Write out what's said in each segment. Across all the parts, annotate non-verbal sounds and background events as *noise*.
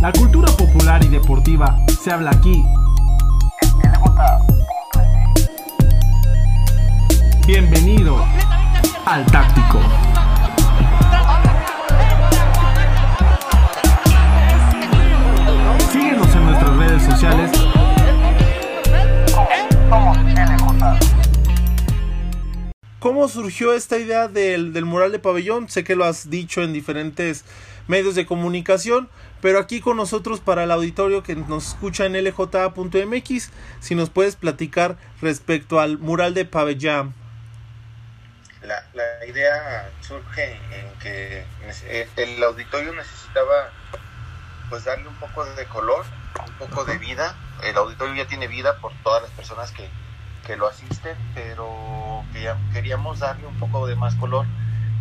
La cultura popular y deportiva se habla aquí. Bienvenido al Táctico. Síguenos en nuestras redes sociales. ¿Cómo surgió esta idea del, del mural de pabellón? Sé que lo has dicho en diferentes medios de comunicación, pero aquí con nosotros para el auditorio que nos escucha en lja.mx, si nos puedes platicar respecto al mural de pabellón. La, la idea surge en que el auditorio necesitaba pues darle un poco de color, un poco de vida. El auditorio ya tiene vida por todas las personas que, que lo asisten, pero queríamos darle un poco de más color.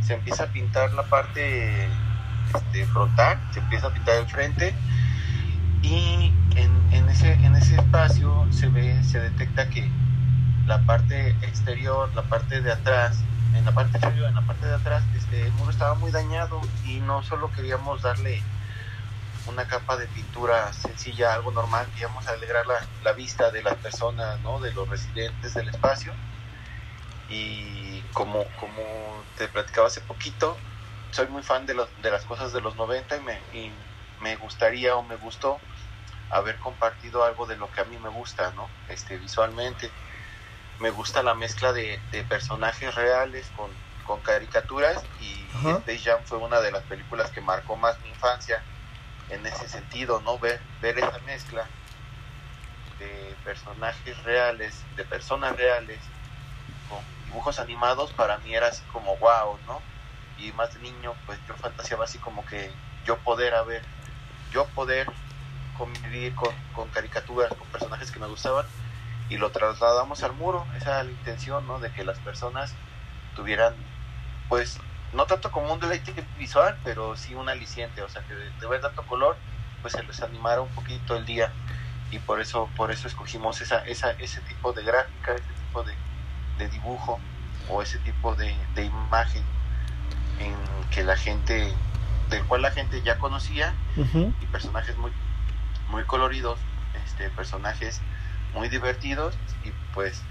Se empieza a pintar la parte este, frontal, se empieza a pintar el frente y en, en, ese, en ese espacio se ve, se detecta que la parte exterior, la parte de atrás, en la parte exterior, en la parte de atrás, este, el muro estaba muy dañado y no solo queríamos darle una capa de pintura sencilla, algo normal, queríamos alegrar la, la vista de las personas, ¿no? de los residentes del espacio. Y como, como te platicaba hace poquito, soy muy fan de, los, de las cosas de los 90 y me, y me gustaría o me gustó haber compartido algo de lo que a mí me gusta, ¿no? Este, visualmente. Me gusta la mezcla de, de personajes reales con, con caricaturas y Ajá. Space Jam fue una de las películas que marcó más mi infancia en ese sentido, ¿no? Ver, ver esa mezcla de personajes reales, de personas reales, con dibujos animados, para mí era así como wow, ¿no? Y más de niño, pues yo fantaseaba así como que yo poder haber, yo poder convivir con, con caricaturas, con personajes que me gustaban, y lo trasladamos al muro, esa era la intención, ¿no? De que las personas tuvieran, pues, no tanto como un deleite visual, pero sí un aliciente, o sea, que de, de ver tanto color, pues se les animara un poquito el día y por eso por eso escogimos esa, esa ese tipo de gráfica, ese tipo de, de dibujo o ese tipo de, de, imagen en que la gente, del cual la gente ya conocía Uh -huh. y personajes muy, muy coloridos, este, personajes muy divertidos y pues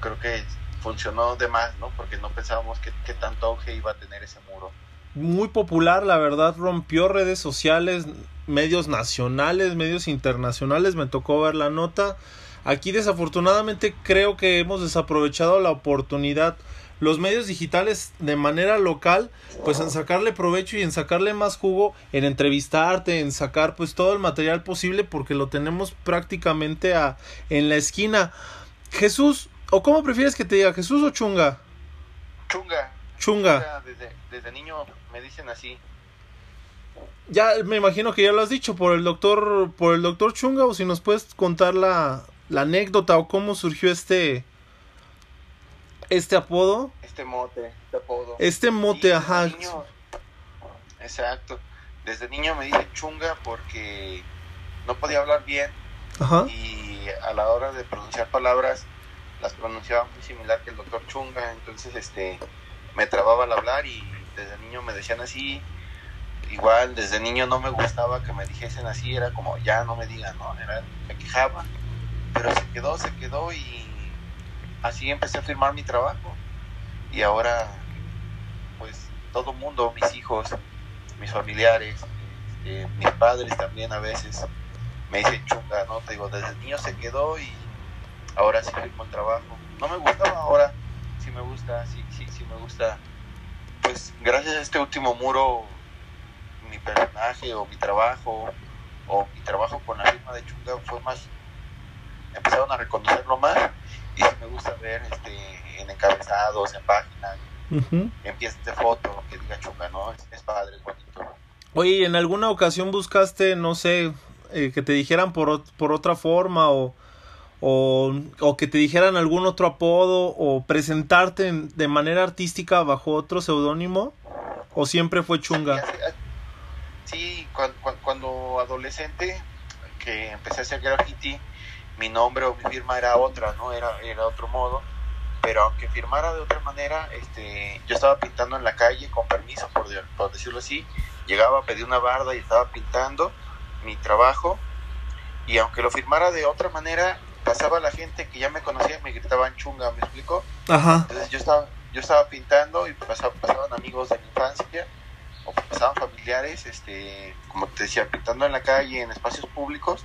creo que funcionó de más, ¿no? Porque no pensábamos que, tanto auge iba a tener ese muro. Muy popular, la verdad, rompió redes sociales, medios nacionales, medios internacionales, me tocó ver la nota. Aquí desafortunadamente creo que hemos desaprovechado la oportunidad los medios digitales de manera local, pues en sacarle provecho y en sacarle más jugo, en entrevistarte, en sacar pues todo el material posible porque lo tenemos prácticamente a, en la esquina. Jesús, ¿O cómo prefieres que te diga, Jesús o Chunga? Chunga. Chunga. Desde, desde, niño me dicen así. Ya me imagino que ya lo has dicho por el doctor, por el doctor Chunga, o si nos puedes contar la, la anécdota o cómo surgió este este apodo. Este mote, este apodo. Este mote, sí, ajá. Niño, exacto. Desde niño me dicen Chunga porque no podía hablar bien. Ajá. Y a la hora de pronunciar palabras las pronunciaba muy similar que el doctor Chunga, entonces este me trababa al hablar y desde niño me decían así, igual desde niño no me gustaba que me dijesen así, era como ya no me digan, ¿no? Era, me quejaba, pero se quedó, se quedó y así empecé a firmar mi trabajo y ahora pues todo mundo, mis hijos, mis familiares, eh, mis padres también a veces me dicen chunga, ¿no? Te digo, desde niño se quedó y ahora sí firmo el trabajo. No me gustaba, ahora sí me gusta, sí, sí, sí me gusta. Pues gracias a este último muro, mi personaje o mi trabajo o mi trabajo con la firma de Chunga fue más, empezaron a reconocerlo más y sí me gusta ver este, en encabezados, en páginas, uh -huh. en piezas de foto que diga Chunga, ¿no? Es, es padre, es bonito. Oye, ¿en alguna ocasión buscaste, no sé, eh, que te dijeran por, por otra forma o o, o, que te dijeran algún otro apodo o presentarte de manera artística bajo otro seudónimo o siempre fue chunga. Sí, cuando, adolescente que empecé a hacer graffiti mi nombre o mi firma era otra no era era otro modo pero aunque firmara de otra manera este yo estaba pintando en la calle con permiso por, por decirlo así llegaba a pedir una barda y estaba pintando mi trabajo y aunque lo firmara de otra manera, pasaba la gente que ya me conocía y me gritaban chunga, ¿me explico? Ajá. Entonces yo estaba, yo estaba pintando y pasaba, pasaban amigos de mi infancia o pasaban familiares, este, como te decía, pintando en la calle, en espacios públicos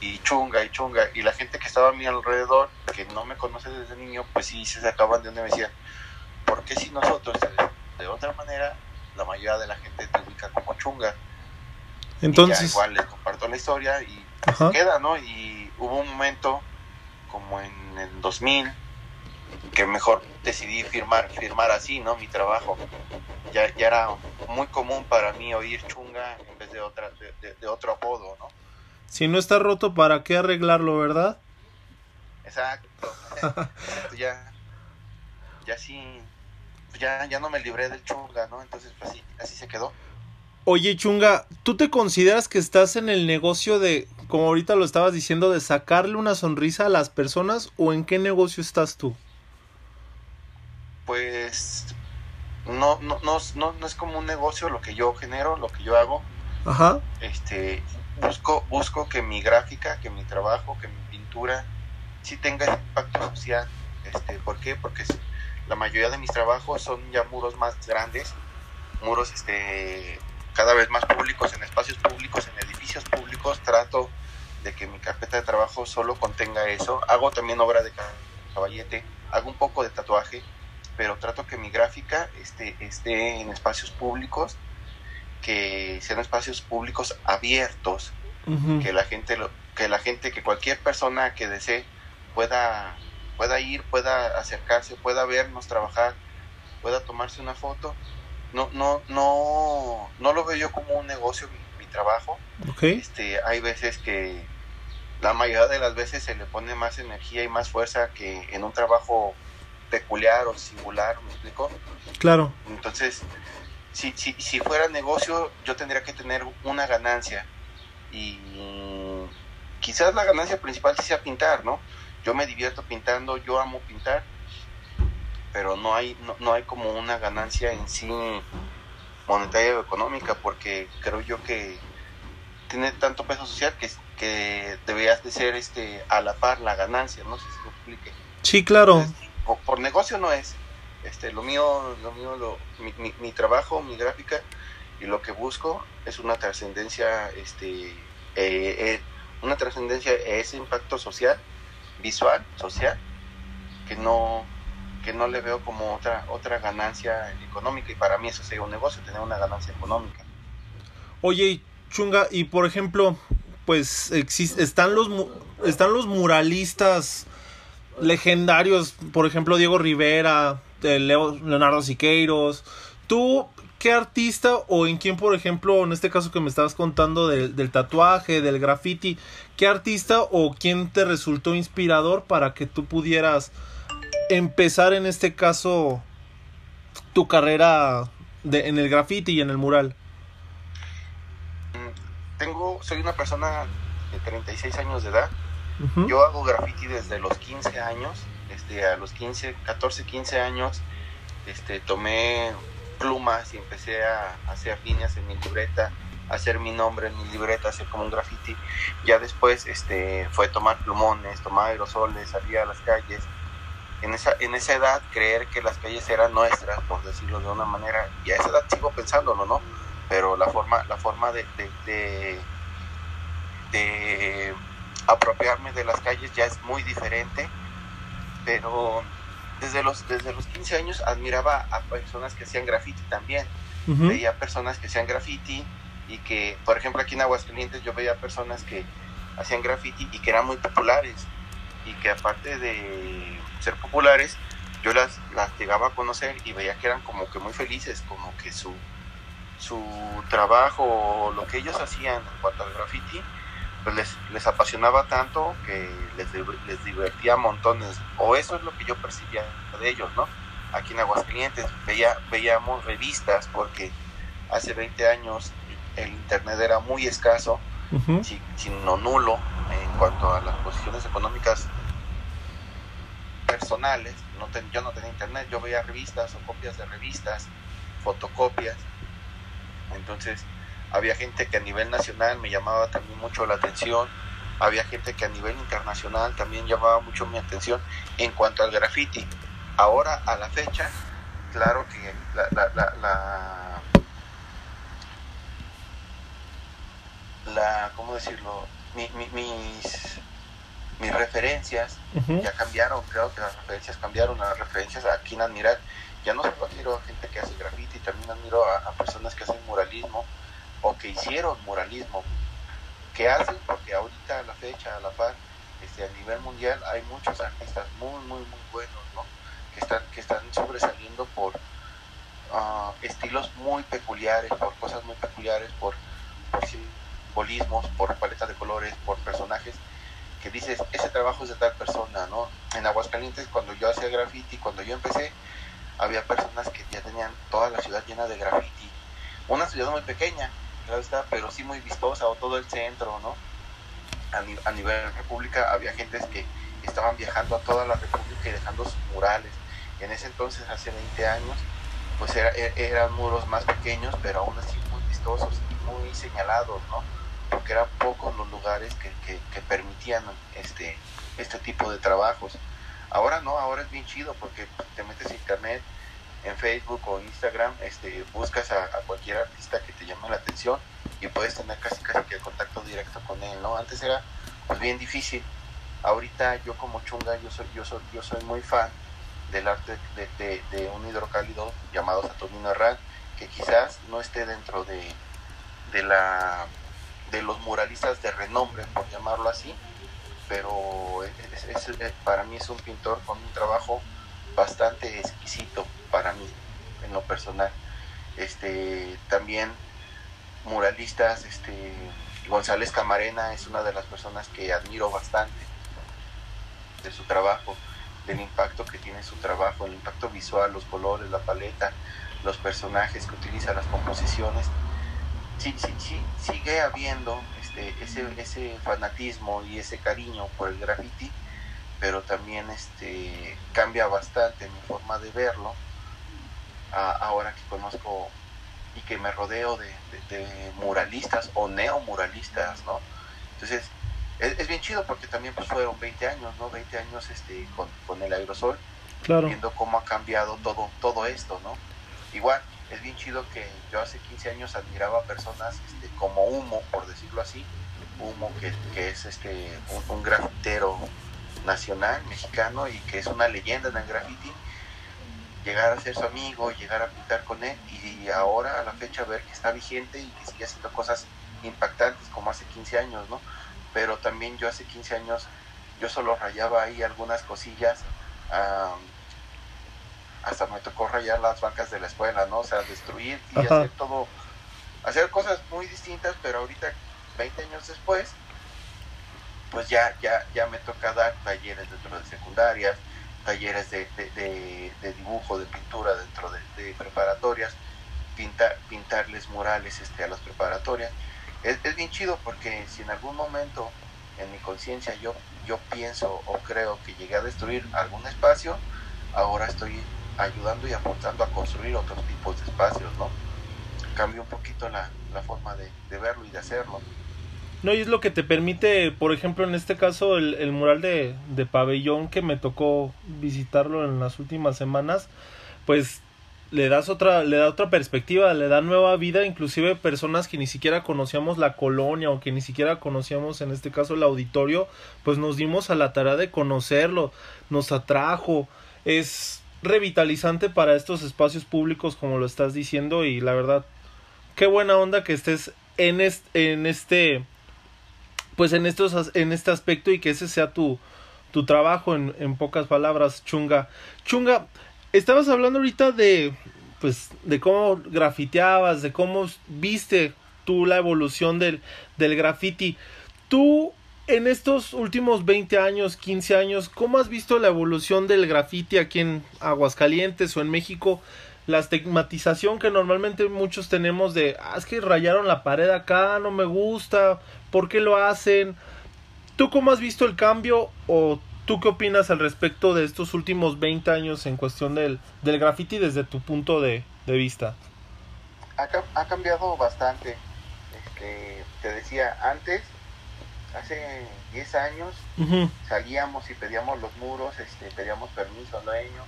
y chunga y chunga y la gente que estaba a mi alrededor, que no me conoce desde niño, pues sí se sacaban de donde me decían, ¿por qué si nosotros de, otra manera la mayoría de la gente te ubica como chunga? Entonces, Y ya igual les comparto la historia y Ajá. se queda, ¿no? Y hubo un momento, como en el 2000, que mejor decidí firmar, firmar así, ¿no? Mi trabajo. Ya, ya era muy común para mí oír chunga en vez de, otra, de, de- de otro apodo, ¿no? si no está roto, ¿para qué arreglarlo, verdad? Exacto. Exacto, ya, ya sí, ya, ya no me libré del chunga, ¿no? Entonces, pues así, así se quedó. Oye, Chunga, ¿tú te consideras que estás en el negocio de, como ahorita lo estabas diciendo, de sacarle una sonrisa a las personas o en qué negocio estás tú? Pues no, no, no, no, no es como un negocio lo que yo genero, lo que yo hago. Ajá. este busco busco que mi gráfica que mi trabajo que mi pintura sí tenga ese impacto social este ¿por qué? porque la mayoría de mis trabajos son ya muros más grandes muros este cada vez más públicos en espacios públicos en edificios públicos trato de que mi carpeta de trabajo solo contenga eso hago también obra de caballete hago un poco de tatuaje pero trato que mi gráfica esté, esté en espacios públicos que sean espacios públicos abiertos, Ujú. que la gente, lo- que la gente, que cualquier persona que desee pueda, pueda ir, pueda acercarse, pueda vernos trabajar, pueda tomarse una foto. No, no, no, no lo veo yo como un negocio mi, mi trabajo. Ok. Este, hay veces que la mayoría de las veces se le pone más energía y más fuerza que en un trabajo peculiar o singular, ¿me explico? Claro. Entonces, si, si, si fuera negocio, yo tendría que tener una ganancia. Y quizás la ganancia principal sí sea pintar, ¿no? Yo me divierto pintando, yo amo pintar, pero no hay, no, no hay como una ganancia en sí monetaria o económica, porque creo yo que tiene tanto peso social que, que deberías de ser este a la par la ganancia, no sé si lo explique Sí, claro. por, por negocio no es. Este lo mío lo mío lo, mi, mi, mi trabajo mi gráfica y lo que busco es una trascendencia este eh, eh, una trascendencia ese impacto social visual social que no que no le veo como otra otra ganancia económica. Y para mí eso sería un negocio tener una ganancia económica. Oye, Chunga, y por ejemplo, pues están los están los muralistas legendarios, por ejemplo, Diego Rivera, eh, Leo- Leonardo Siqueiros. ¿Tú qué artista o en quién, por ejemplo, en este caso que me estabas contando del, tatuaje, del graffiti, qué artista o quién te resultó inspirador para que tú pudieras empezar en este caso tu carrera en el graffiti y en el mural? Tengo soy una persona de 36 años de edad Ujú. Yo hago graffiti desde los 15 años, este, a los 15, 14, 15 años, este, tomé plumas y empecé a hacer líneas en mi libreta, a hacer mi nombre en mi libreta, hacer como un graffiti. Ya después este, fue tomar plumones, tomar aerosoles, salir a las calles. En esa, en esa edad, creer que las calles eran nuestras, por decirlo de una manera, y a esa edad sigo pensándolo, ¿no? Pero la forma, la forma de, de, de, de apropiarme de las calles ya es muy diferente, pero desde los, desde los 15 años admiraba a personas que hacían graffiti también. Veía personas que hacían graffiti y que, por ejemplo, aquí en Aguascalientes yo veía personas que hacían graffiti y que eran muy populares y que aparte de ser populares, yo las, las llegaba a conocer y veía que eran como que muy felices, como que su, su trabajo o lo que ellos hacían en cuanto al graffiti, pues les, les apasionaba tanto que les, les divertía montones, o eso es lo que yo percibía de ellos, ¿no? Aquí en Aguascalientes veía, veíamos revistas porque hace 20 años el internet era muy escaso, Ujú. si, si no nulo, en cuanto a las posiciones económicas personales. No ten- yo no tenía internet, yo veía revistas o copias de revistas, fotocopias. Entonces, había gente que a nivel nacional me llamaba también mucho la atención, había gente que a nivel internacional también llamaba mucho mi atención en cuanto al graffiti. Ahora, a la fecha, claro que la, la, la, la, ¿cómo decirlo? mis, mis referencias ya cambiaron, creo que las referencias cambiaron, las referencias a quien admirar. Ya no solo admiro a gente que hace graffiti, también admiro a personas que hacen muralismo, o que hicieron muralismo, que hacen, porque ahorita a la fecha, a la par, este, a nivel mundial hay muchos artistas muy, muy, muy buenos, ¿no? Que están, que están sobresaliendo por uh, estilos muy peculiares, por cosas muy peculiares, por, por simbolismos, por paletas de colores, por personajes que dices, ese trabajo es de tal persona, ¿no? En Aguascalientes, cuando yo hacía graffiti, cuando yo empecé, había personas que ya tenían toda la ciudad llena de graffiti. Una ciudad muy pequeña, está, pero sí muy vistosa, o todo el centro, ¿no? A, nivel república había gentes que estaban viajando a toda la república y dejando sus murales. En ese entonces, hace 20 años, pues e, eran muros más pequeños, pero aún así muy vistosos y muy señalados, ¿no? Porque eran pocos los lugares que, que, permitían este, este tipo de trabajos. Ahora no, ahora es bien chido porque te metes a internet, en Facebook o Instagram, este, buscas a, cualquier artista que te llame la atención y puedes tener casi casi que contacto directo con él, ¿no? Antes era pues bien difícil. Ahorita yo como chunga, yo soy, yo soy, yo soy muy fan del arte de, un hidrocálido llamado Saturnino Herrán, que quizás no esté dentro de, de la de los muralistas de renombre, por llamarlo así, pero para mí es un pintor con un trabajo bastante exquisito para mí, en lo personal. Este, también muralistas, este, González Camarena es una de las personas que admiro bastante de su trabajo, del impacto que tiene su trabajo, el impacto visual, los colores, la paleta, los personajes que utiliza, las composiciones. Sí, sí, sí, sigue habiendo este, ese, ese fanatismo y ese cariño por el graffiti, pero también este, cambia bastante mi forma de verlo ahora que conozco y que me rodeo de, muralistas o neomuralistas, ¿no? Entonces, es, bien chido porque también pues fueron 20 años, ¿no? 20 años este, con, el aerosol, claro. viendo cómo ha cambiado todo, todo esto, ¿no? Igual, es bien chido que yo hace 15 años admiraba a personas este, como Humo, por decirlo así, Humo que, que es este, un, un grafitero nacional mexicano y que es una leyenda en el graffiti llegar a ser su amigo, llegar a pintar con él y ahora a la fecha ver que está vigente y que sigue haciendo cosas impactantes como hace 15 años, ¿no? Pero también yo hace 15 años yo solo rayaba ahí algunas cosillas, hasta me tocó rayar las bancas de la escuela, ¿no? O sea, destruir y hacer todo, hacer cosas muy distintas, pero ahorita, 20 años después, pues ya, ya, ya me toca dar talleres dentro de secundarias, talleres de, de, dibujo, de pintura dentro de, preparatorias, pintar, pintarles murales este, a las preparatorias. Es, es, bien chido porque si en algún momento en mi conciencia yo, yo pienso o creo que llegué a destruir algún espacio, ahora estoy ayudando y aportando a construir otros tipos de espacios, ¿no? Cambio un poquito la, la forma de, de verlo y de hacerlo. No, y es lo que te permite, por ejemplo, en este caso, el, el mural de, de, pabellón que me tocó visitarlo en las últimas semanas, pues le das otra, le da otra perspectiva, le da nueva vida, inclusive personas que ni siquiera conocíamos la colonia o que ni siquiera conocíamos en este caso el auditorio, pues nos dimos a la tarea de conocerlo, nos atrajo, es revitalizante para estos espacios públicos como lo estás diciendo y la verdad, qué buena onda que estés en este, en este pues en estos en este aspecto y que ese sea tu tu trabajo en, en pocas palabras chunga. Chunga estabas hablando ahorita de pues de cómo grafiteabas de cómo viste tú la evolución del del graffiti. Tú en estos últimos 20 años, 15 años, ¿cómo has visto la evolución del graffiti aquí en Aguascalientes o en México? La estigmatización que normalmente muchos tenemos de, ah, es que rayaron la pared acá, no me gusta, ¿Por qué lo hacen? ¿Tú cómo has visto el cambio o tú qué opinas al respecto de estos últimos 20 años en cuestión del, del graffiti desde tu punto de, vista? Ha, cambiado bastante. eh, te decía, antes, hace 10 años, salíamos y pedíamos los muros, este, pedíamos permiso al dueño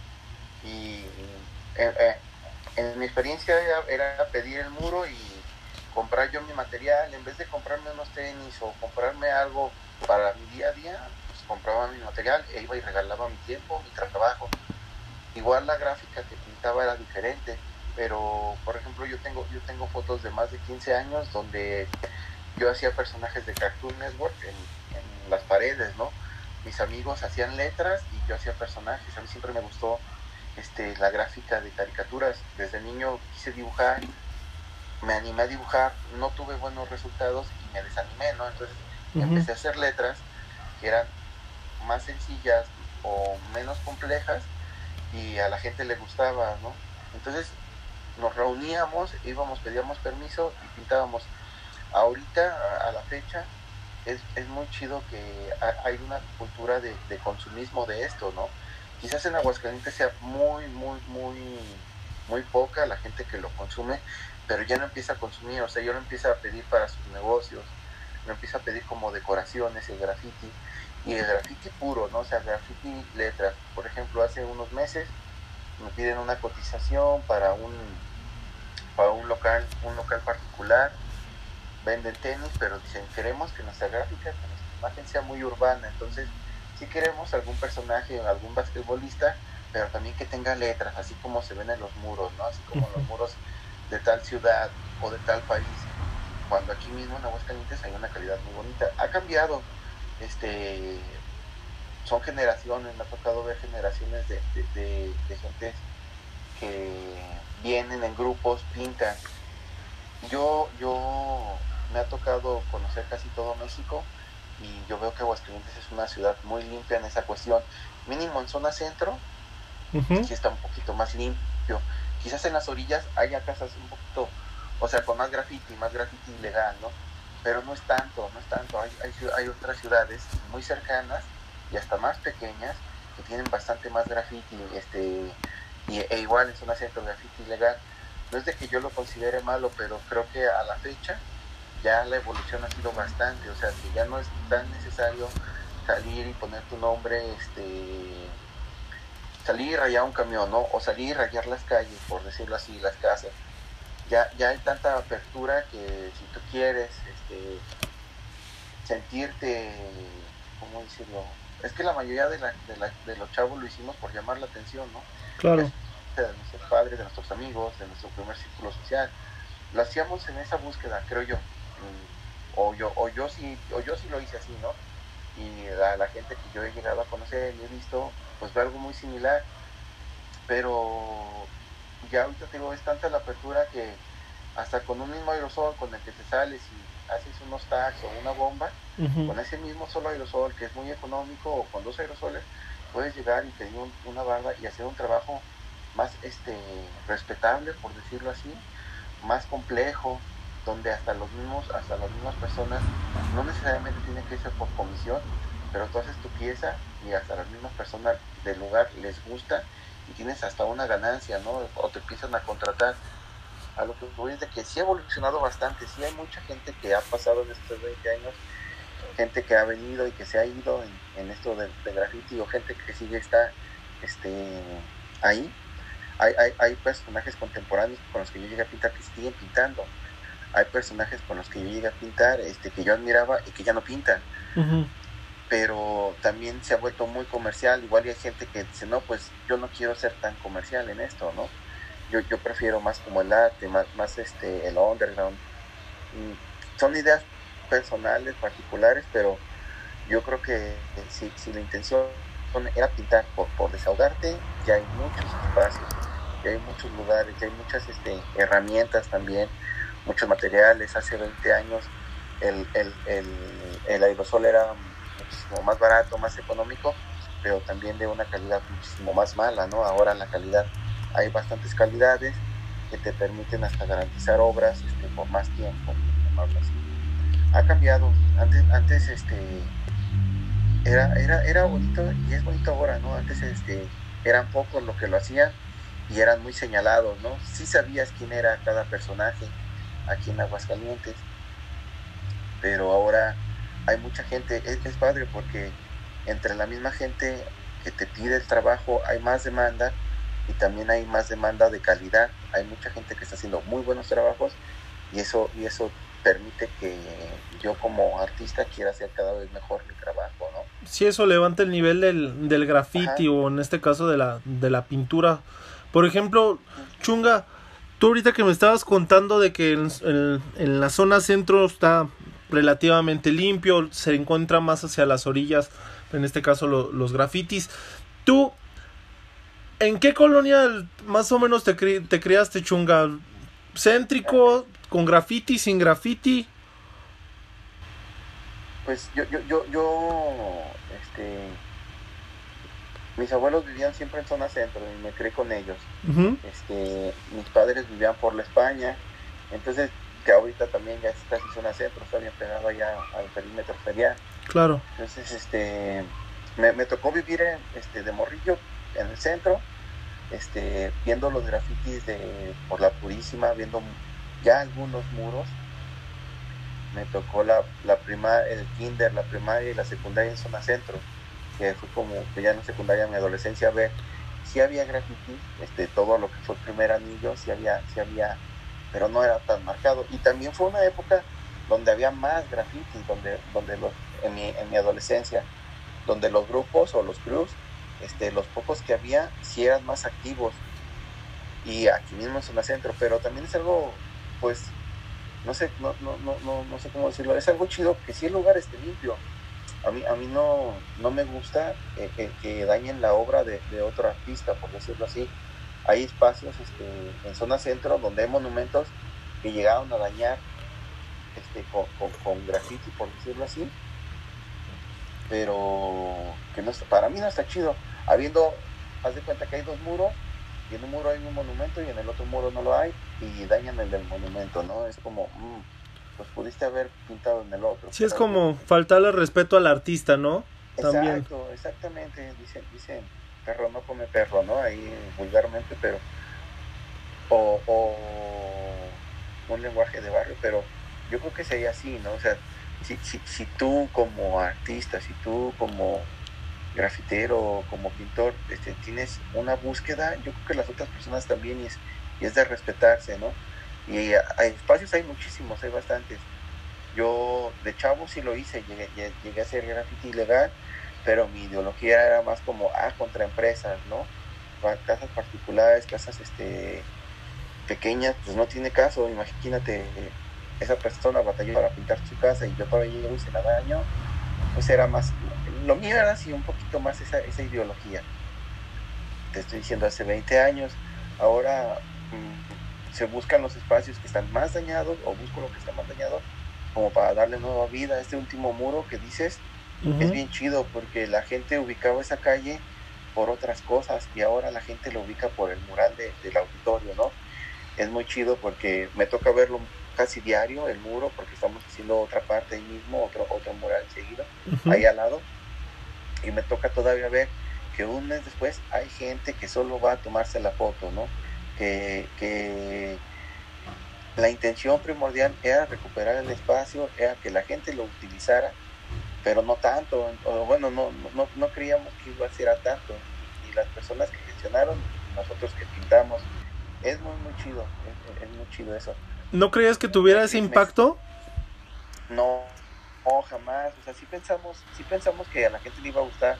y eh, eh, en mi experiencia era, pedir el muro y comprar yo mi material, en vez de comprarme unos tenis o comprarme algo para mi día a día, pues compraba mi material e iba y regalaba mi tiempo, mi trabajo. Igual la gráfica que pintaba era diferente, pero por ejemplo yo tengo, yo tengo fotos de más de 15 años donde yo hacía personajes de Cartoon Network en, en las paredes, ¿no? Mis amigos hacían letras y yo hacía personajes, a mí siempre me gustó este, la gráfica de caricaturas. Desde niño quise dibujar, me animé a dibujar, no tuve buenos resultados y me desanimé, ¿no? Entonces empecé a hacer letras que eran más sencillas o menos complejas y a la gente le gustaba, ¿no? Entonces nos reuníamos, íbamos, pedíamos permiso y pintábamos. Ahorita, a, la fecha, es, es, muy chido que hay una cultura de, de consumismo de esto, ¿no? quizás en Aguascalientes sea muy, muy, muy, muy poca la gente que lo consume, pero ya no empieza a consumir, o sea, ya lo empieza a pedir para sus negocios, lo empieza a pedir como decoraciones, el graffiti, y el graffiti puro, ¿no? O sea, graffiti letras. Por ejemplo, hace unos meses me piden una cotización para un para un local, un local particular, venden tenis, pero dicen queremos que nuestra gráfica, que nuestra imagen sea muy urbana, entonces si queremos algún personaje, algún basquetbolista, pero también que tenga letras, así como se ven en los muros, ¿no? Así como los muros de tal ciudad o de tal país. Cuando aquí mismo en Aguascalientes hay una calidad muy bonita. Ha cambiado, este, son generaciones, me ha tocado ver generaciones de, de, de gente que vienen en grupos, pintan. Yo, yo me ha tocado conocer casi todo México y yo veo que Aguascalientes es una ciudad muy limpia en esa cuestión. Mínimo en zona centro, sí está un poquito más limpio. Quizás en las orillas haya casas un poquito, o sea, con más graffiti, más graffiti ilegal, ¿no? Pero no es tanto, no es tanto. Hay, hay, hay otras ciudades muy cercanas y hasta más pequeñas que tienen bastante más graffiti, este, y, e igual en zona centro graffiti ilegal. No es de que yo lo considere malo, pero creo que a la fecha ya la evolución ha sido bastante, o sea, que ya no es tan necesario salir y poner tu nombre, este, salir y rayar un camión, ¿no? O salir y rayar las calles, por decirlo así, las casas. Ya, ya hay tanta apertura que si tú quieres este, sentirte, ¿cómo decirlo? Es que la mayoría de, la, de, la, de los chavos lo hicimos por llamar la atención, ¿no? Claro. De nuestros padres, de nuestros amigos, de nuestro primer círculo social. Lo hacíamos en esa búsqueda, creo yo o yo, o yo sí, o yo sí lo hice así, ¿no? Y la, la gente que yo he llegado a conocer y he visto, pues ve algo muy similar, pero ya ahorita tengo es tanta la apertura que hasta con un mismo aerosol con el que te sales y haces unos tags o una bomba, con ese mismo solo aerosol que es muy económico o con dos aerosoles, puedes llegar y pedir una barba y hacer un trabajo más este respetable, por decirlo así, más complejo, donde hasta los mismos, hasta las mismas personas, no necesariamente tiene que ser por comisión, pero tú haces tu pieza y hasta las mismas personas del lugar les gusta y tienes hasta una ganancia, ¿no? O te empiezan a contratar. A lo que voy es de que sí ha evolucionado bastante, sí hay mucha gente que ha pasado en estos 20 años, gente que ha venido y que se ha ido en, esto de, de, graffiti o gente que sigue está este, ahí. Hay, hay, hay personajes contemporáneos con los que yo llegué a pintar que siguen pintando hay personajes con los que yo llegué a pintar, este, que yo admiraba y que ya no pintan. Pero también se ha vuelto muy comercial. Igual hay gente que dice, no, pues yo no quiero ser tan comercial en esto, ¿no? Yo, yo prefiero más como el arte, más, más este, el underground. Mm, son ideas personales, particulares, pero yo creo que si, si la intención era pintar por, por desahogarte, ya hay muchos espacios, ya hay muchos lugares, ya hay muchas este, herramientas también muchos materiales. Hace 20 años el, el, el, el, aerosol era muchísimo más barato, más económico, pero también de una calidad muchísimo más mala, ¿no? Ahora la calidad, hay bastantes calidades que te permiten hasta garantizar obras este, por más tiempo, Ha cambiado. Antes, antes este, era, era, era bonito y es bonito ahora, ¿no? Antes este, eran pocos los que lo hacían y eran muy señalados, ¿no? Sí sabías quién era cada personaje, aquí en Aguascalientes. pero ahora hay mucha gente, es, es padre porque entre la misma gente que te pide el trabajo hay más demanda y también hay más demanda de calidad. Hay mucha gente que está haciendo muy buenos trabajos y eso, y eso permite que yo como artista quiera hacer cada vez mejor mi trabajo, ¿no? Sí, eso levanta el nivel del, del graffiti o en este caso de la, de la pintura. Por ejemplo, Chunga, tú ahorita que me estabas contando de que en, la zona centro está relativamente limpio, se encuentra más hacia las orillas, en este caso los grafitis. ¿Tú en qué colonia más o menos te, te criaste, Chunga? ¿Céntrico, con graffiti, sin graffiti? Pues yo, yo, yo, yo, este, mis abuelos vivían siempre en zona centro y me crié con ellos. Este, mis padres vivían por la España, entonces que ahorita también ya es casi zona centro, está bien pegado allá al perímetro ferial. Claro. Entonces, este, me, me tocó vivir en, este, de morrillo en el centro, este, viendo los grafitis de por la Purísima, viendo ya algunos muros. Me tocó la, la prima, el kinder, la primaria y la secundaria en zona centro, que fue como que ya en secundaria, mi adolescencia, ver si había graffiti, este, todo lo que fue primer anillo, si había, si había, pero no era tan marcado. Y también fue una época donde había más graffiti, donde, donde los, en, mi, en mi adolescencia, donde los grupos o los crews, este, los pocos que había, sí eran más activos. Y aquí mismo en zona centro, pero también es algo pues, no sé, no, no, no, no, sé cómo decirlo, es algo chido que si el lugar esté limpio. A mí, a mí no, no me gusta eh, que dañen la obra de, otro artista, por decirlo así. Hay espacios este, en zona centro donde hay monumentos que llegaron a dañar este, con, con, graffiti, por decirlo así. Pero que no para mí no está chido. Habiendo, haz de cuenta que hay dos muros y en un muro hay un monumento y en el otro muro no lo hay y dañan el del monumento, ¿no? Es como, mm, pues pudiste haber pintado en el otro. Sí, es como faltarle respeto al artista, ¿no? Exacto, exactamente, dicen, dicen, perro no come perro, ¿no? Ahí vulgarmente, pero, o, o un lenguaje de barrio, pero yo creo que sería así, ¿no? O sea, si, si, si tú como artista, si tú como grafitero, como pintor, este, tienes una búsqueda, yo creo que las otras personas también y es, y es de respetarse, ¿no? Y hay espacios hay muchísimos, hay bastantes. Yo de chavo sí lo hice, llegué, llegué a hacer graffiti ilegal, pero mi ideología era más como, ah, contra empresas, ¿no? Casas particulares, casas este pequeñas, pues no tiene caso, imagínate, esa persona batalló para pintar su casa y yo todavía llego y se la daño, pues era más, lo mío era así un poquito más esa, esa ideología. Te estoy diciendo hace 20 años, ahora mm, se buscan los espacios que están más dañados o busco lo que está más dañado como para darle nueva vida a este último muro que dices. Es bien chido porque la gente ubicaba esa calle por otras cosas y ahora la gente lo ubica por el mural del auditorio, ¿no? Es muy chido porque me toca verlo casi diario, el muro, porque estamos haciendo otra parte ahí mismo, otro, otro mural seguido, ahí al lado y me toca todavía ver que un mes después hay gente que solo va a tomarse la foto, ¿no? Que, que la intención primordial era recuperar el espacio, era que la gente lo utilizara, pero no tanto, o bueno, no, no, no creíamos que iba a ser a tanto. Y las personas que gestionaron, nosotros que pintamos, es muy, muy chido, es, es muy chido eso. ¿No creías que tuviera ese impacto? No, no, jamás. O sea, sí pensamos, sí pensamos que a la gente le iba a gustar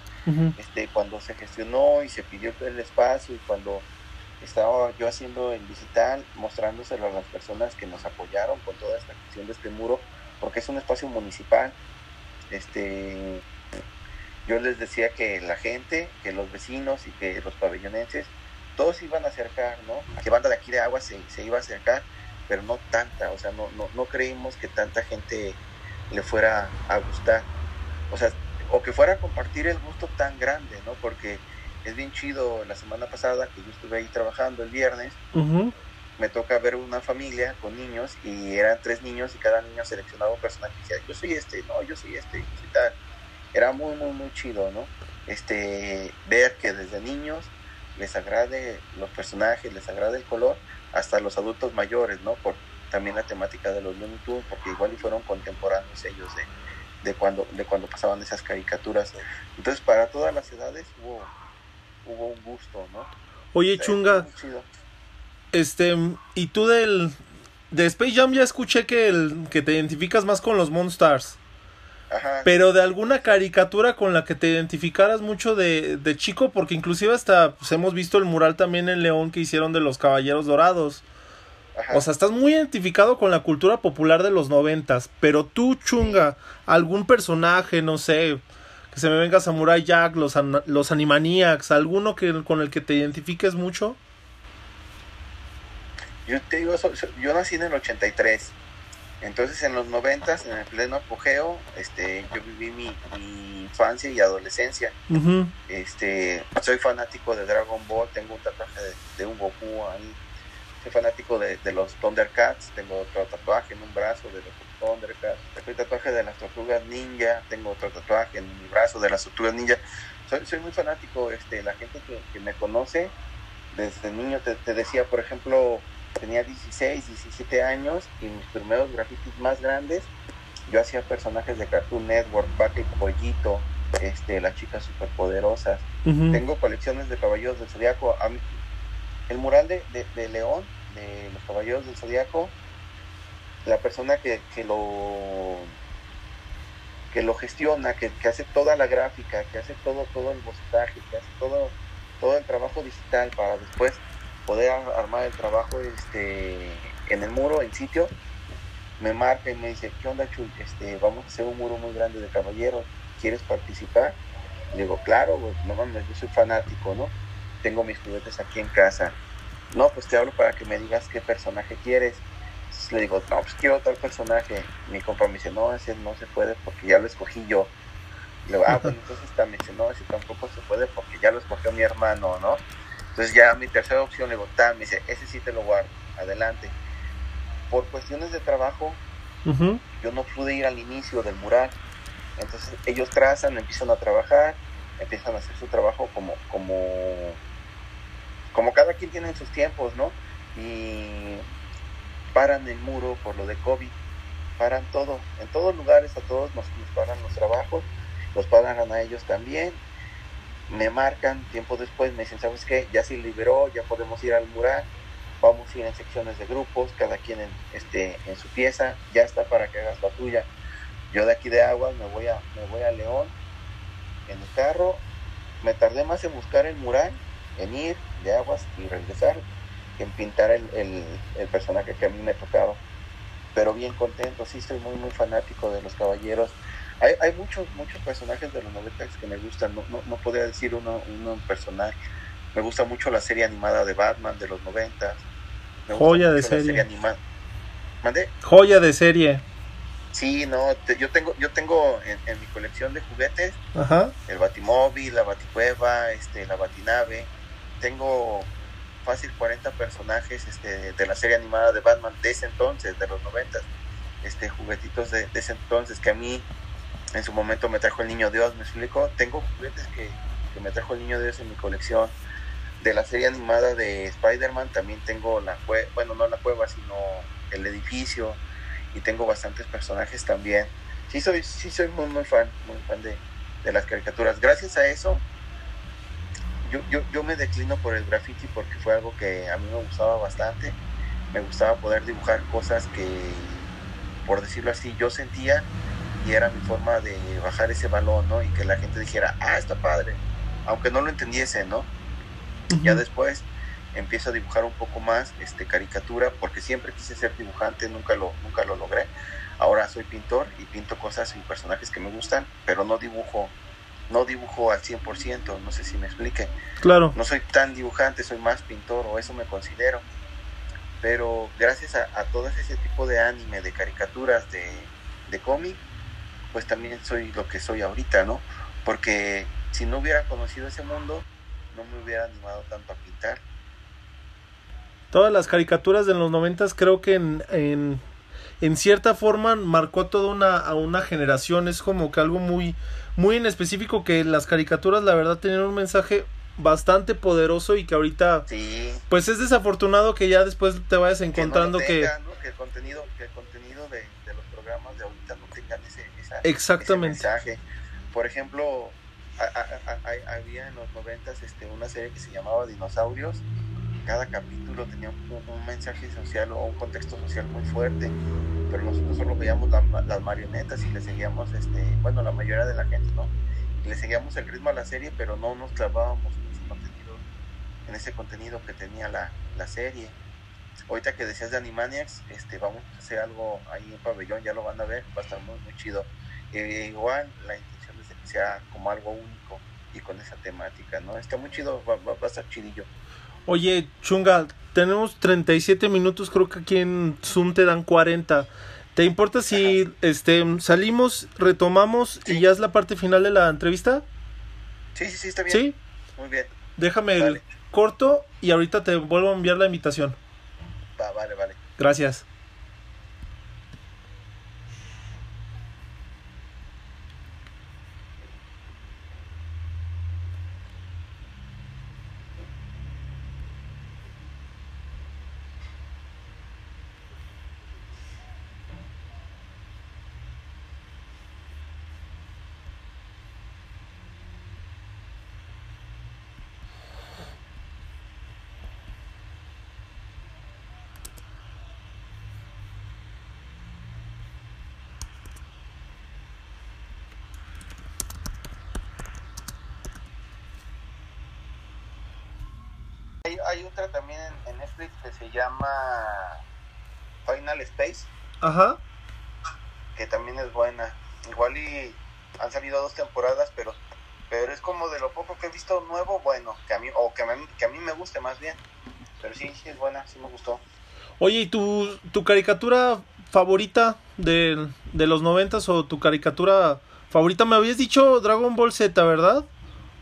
este, cuando se gestionó y se pidió el espacio y cuando estaba yo haciendo el digital, mostrándoselo a las personas que nos apoyaron con toda esta cuestión de este muro, porque es un espacio municipal. Este, yo les decía que la gente, que los vecinos y que los pabellonenses, todos iban a acercar, ¿no? Que banda de aquí de agua se, se iba a acercar, pero no tanta, o sea, no, no, no creímos que tanta gente le fuera a gustar. O sea, o que fuera a compartir el gusto tan grande, ¿no? Porque es bien chido, la semana pasada que yo estuve ahí trabajando el viernes, me toca ver una familia con niños y eran tres niños y cada niño seleccionaba un personaje y decía, yo soy este, no, yo soy este, yo soy tal. Era muy, muy, muy chido, ¿no? Este, ver que desde niños les agrade los personajes, les agrade el color, hasta los adultos mayores, ¿no? Por también la temática de los Looney Tunes, porque igual y fueron contemporáneos ellos de, de cuando de cuando pasaban esas caricaturas. Entonces, para todas las edades hubo hubo un gusto, ¿no? Oye, Chunga, este, y tú del de Space Jam ya escuché que el que te identificas más con los Monstars. Ajá. Pero de alguna caricatura con la que te identificaras mucho de, de chico, porque inclusive hasta pues, hemos visto el mural también en León que hicieron de los Caballeros Dorados. Ajá. O sea, estás muy identificado con la cultura popular de los noventas, pero tú, Chunga, algún personaje, no sé, que se me venga Samurai Jack, los, los Animaniacs, alguno que, con el que te identifiques mucho. Yo te digo, yo nací en el 83. Entonces en los 90, en el pleno apogeo, este, yo viví mi, mi infancia y adolescencia. Ujú. Este, soy fanático de Dragon Ball, tengo un tatuaje de, de un Goku ahí. Soy fanático de, de los Thundercats, tengo otro tatuaje en un brazo de los Thundercats. Soy tatuaje de las tortugas ninja, tengo otro tatuaje en mi brazo de las tortugas ninja. Soy, soy muy fanático, este, la gente que, que me conoce desde niño, te, te decía, por ejemplo, tenía 16, 17 años y mis primeros grafitis más grandes, yo hacía personajes de Cartoon Network, Vaca y Pollito, este, las chicas superpoderosas. Ujú. Tengo colecciones de caballeros del zodiaco. El mural de, de- de León, de los caballeros del zodiaco, la persona que, que lo que lo gestiona, que, que hace toda la gráfica, que hace todo, todo el bocetaje, que hace todo, todo el trabajo digital para después poder ar- armar el trabajo este en el muro, en sitio, me marca y me dice, ¿qué onda Chul? Este, vamos a hacer un muro muy grande de caballeros, ¿quieres participar? Le digo, claro, no mames, yo soy fanático, ¿no? Tengo mis juguetes aquí en casa. No, pues te hablo para que me digas qué personaje quieres. Le digo, no, pues quiero tal personaje. Mi compa me dice, no, ese no se puede porque ya lo escogí yo. Le digo, ah, bueno, entonces también dice, no, ese tampoco se puede porque ya lo escogió mi hermano, ¿no? Entonces ya mi tercera opción le digo, tam, me dice, ese sí te lo guardo, adelante. Por cuestiones de trabajo, yo no pude ir al inicio del mural. Entonces ellos trazan, empiezan a trabajar, empiezan a hacer su trabajo como, como, como cada quien tiene en sus tiempos, ¿no? Y paran el muro por lo de COVID, paran todo, en todos lugares a todos nos, paran los trabajos, los pagan a ellos también, me marcan tiempo después, me dicen, ¿sabes qué? Ya se liberó, ya podemos ir al mural, vamos a ir en secciones de grupos, cada quien en, este, en su pieza, ya está para que hagas la tuya. Yo de aquí de Aguas me voy a, me voy a León en el carro, me tardé más en buscar el mural, en ir de Aguas y regresar, en pintar el, el, el personaje que a mí me tocaba. Pero bien contento, sí, estoy muy, muy fanático de los caballeros. Hay, hay muchos, muchos personajes de los 90 que me gustan, no, no, no podría decir uno, uno personaje. Me gusta mucho la serie animada de Batman de los 90. Me gusta Joya de la serie. animada. ¿Mandé? Joya de serie. Sí, no, te- yo tengo, yo tengo en, en mi colección de juguetes Ajá. el batimóvil, la baticueva, este, la batinave. Tengo fácil 40 personajes este, de la serie animada de Batman de ese entonces, de los 90, este, juguetitos de, ese entonces que a mí en su momento me trajo el niño Dios, me explico. Tengo juguetes que, que me trajo el niño Dios en mi colección. De la serie animada de Spider-Man también tengo la cueva, bueno, no la cueva, sino el edificio. Y tengo bastantes personajes también. Sí soy, sí soy muy, muy fan, muy fan de, de las caricaturas. Gracias a eso, yo, yo, yo me declino por el graffiti porque fue algo que a mí me gustaba bastante. Me gustaba poder dibujar cosas que, por decirlo así, yo sentía y era mi forma de bajar ese balón, ¿no? Y que la gente dijera, ah, está padre, aunque no lo entendiese, ¿no? Ya después empiezo a dibujar un poco más este, caricatura porque siempre quise ser dibujante, nunca lo, nunca lo logré. Ahora soy pintor y pinto cosas y personajes que me gustan, pero no dibujo, no dibujo al 100%, no sé si me explique. Claro. No soy tan dibujante, soy más pintor o eso me considero. Pero gracias a, a todo ese tipo de anime, de caricaturas, de, de cómic, pues también soy lo que soy ahorita, ¿no? Porque si no hubiera conocido ese mundo, no me hubiera animado tanto a pintar. Todas las caricaturas de los noventas creo que en, en, en cierta forma marcó toda una, a una generación. Es como que algo muy, muy en específico que las caricaturas la verdad tenían un mensaje bastante poderoso y que ahorita Sí. pues es desafortunado que ya después te vayas encontrando no lo que, tenga, ¿no? que el contenido, que el contenido de, de los programas de ahorita no tengan ese, esa, Exactamente. ese mensaje. Por ejemplo, a- a- a- había en los noventas este, una serie que se llamaba Dinosaurios. Cada capítulo tenía un, mensaje social o un contexto social muy fuerte, pero nosotros solo veíamos la- las marionetas y le seguíamos, este, bueno, la mayoría de la gente, ¿no? Y le seguíamos el ritmo a la serie, pero no nos clavábamos en ese contenido, en ese contenido que tenía la, la serie. Ahorita que decías de Animaniacs, este, vamos a hacer algo ahí en pabellón, ya lo van a ver, va a estar muy, muy chido. Eh, igual la intención es que sea como algo único y con esa temática, ¿no? Está muy chido, va, va- va a estar chidillo. Oye, Chunga, tenemos 37 minutos, creo que aquí en Zoom te dan 40. ¿Te importa si este salimos, retomamos y ya es la parte final de la entrevista? Sí, sí, sí, está bien. Sí, Muy bien. déjame el corto y ahorita te vuelvo a enviar la invitación. Va, vale, vale. Gracias. Hay, hay otra también en, en Netflix que se llama Final Space, Ajá. que también es buena. Igual y han salido dos temporadas, pero pero es como de lo poco que he visto nuevo, bueno, que a mí, o que, me- que a mí me guste más bien. Pero sí, sí es buena, sí me gustó. Oye, ¿y tu, tu caricatura favorita de, de los noventas o tu caricatura favorita? Me habías dicho Dragon Ball Z, ¿verdad?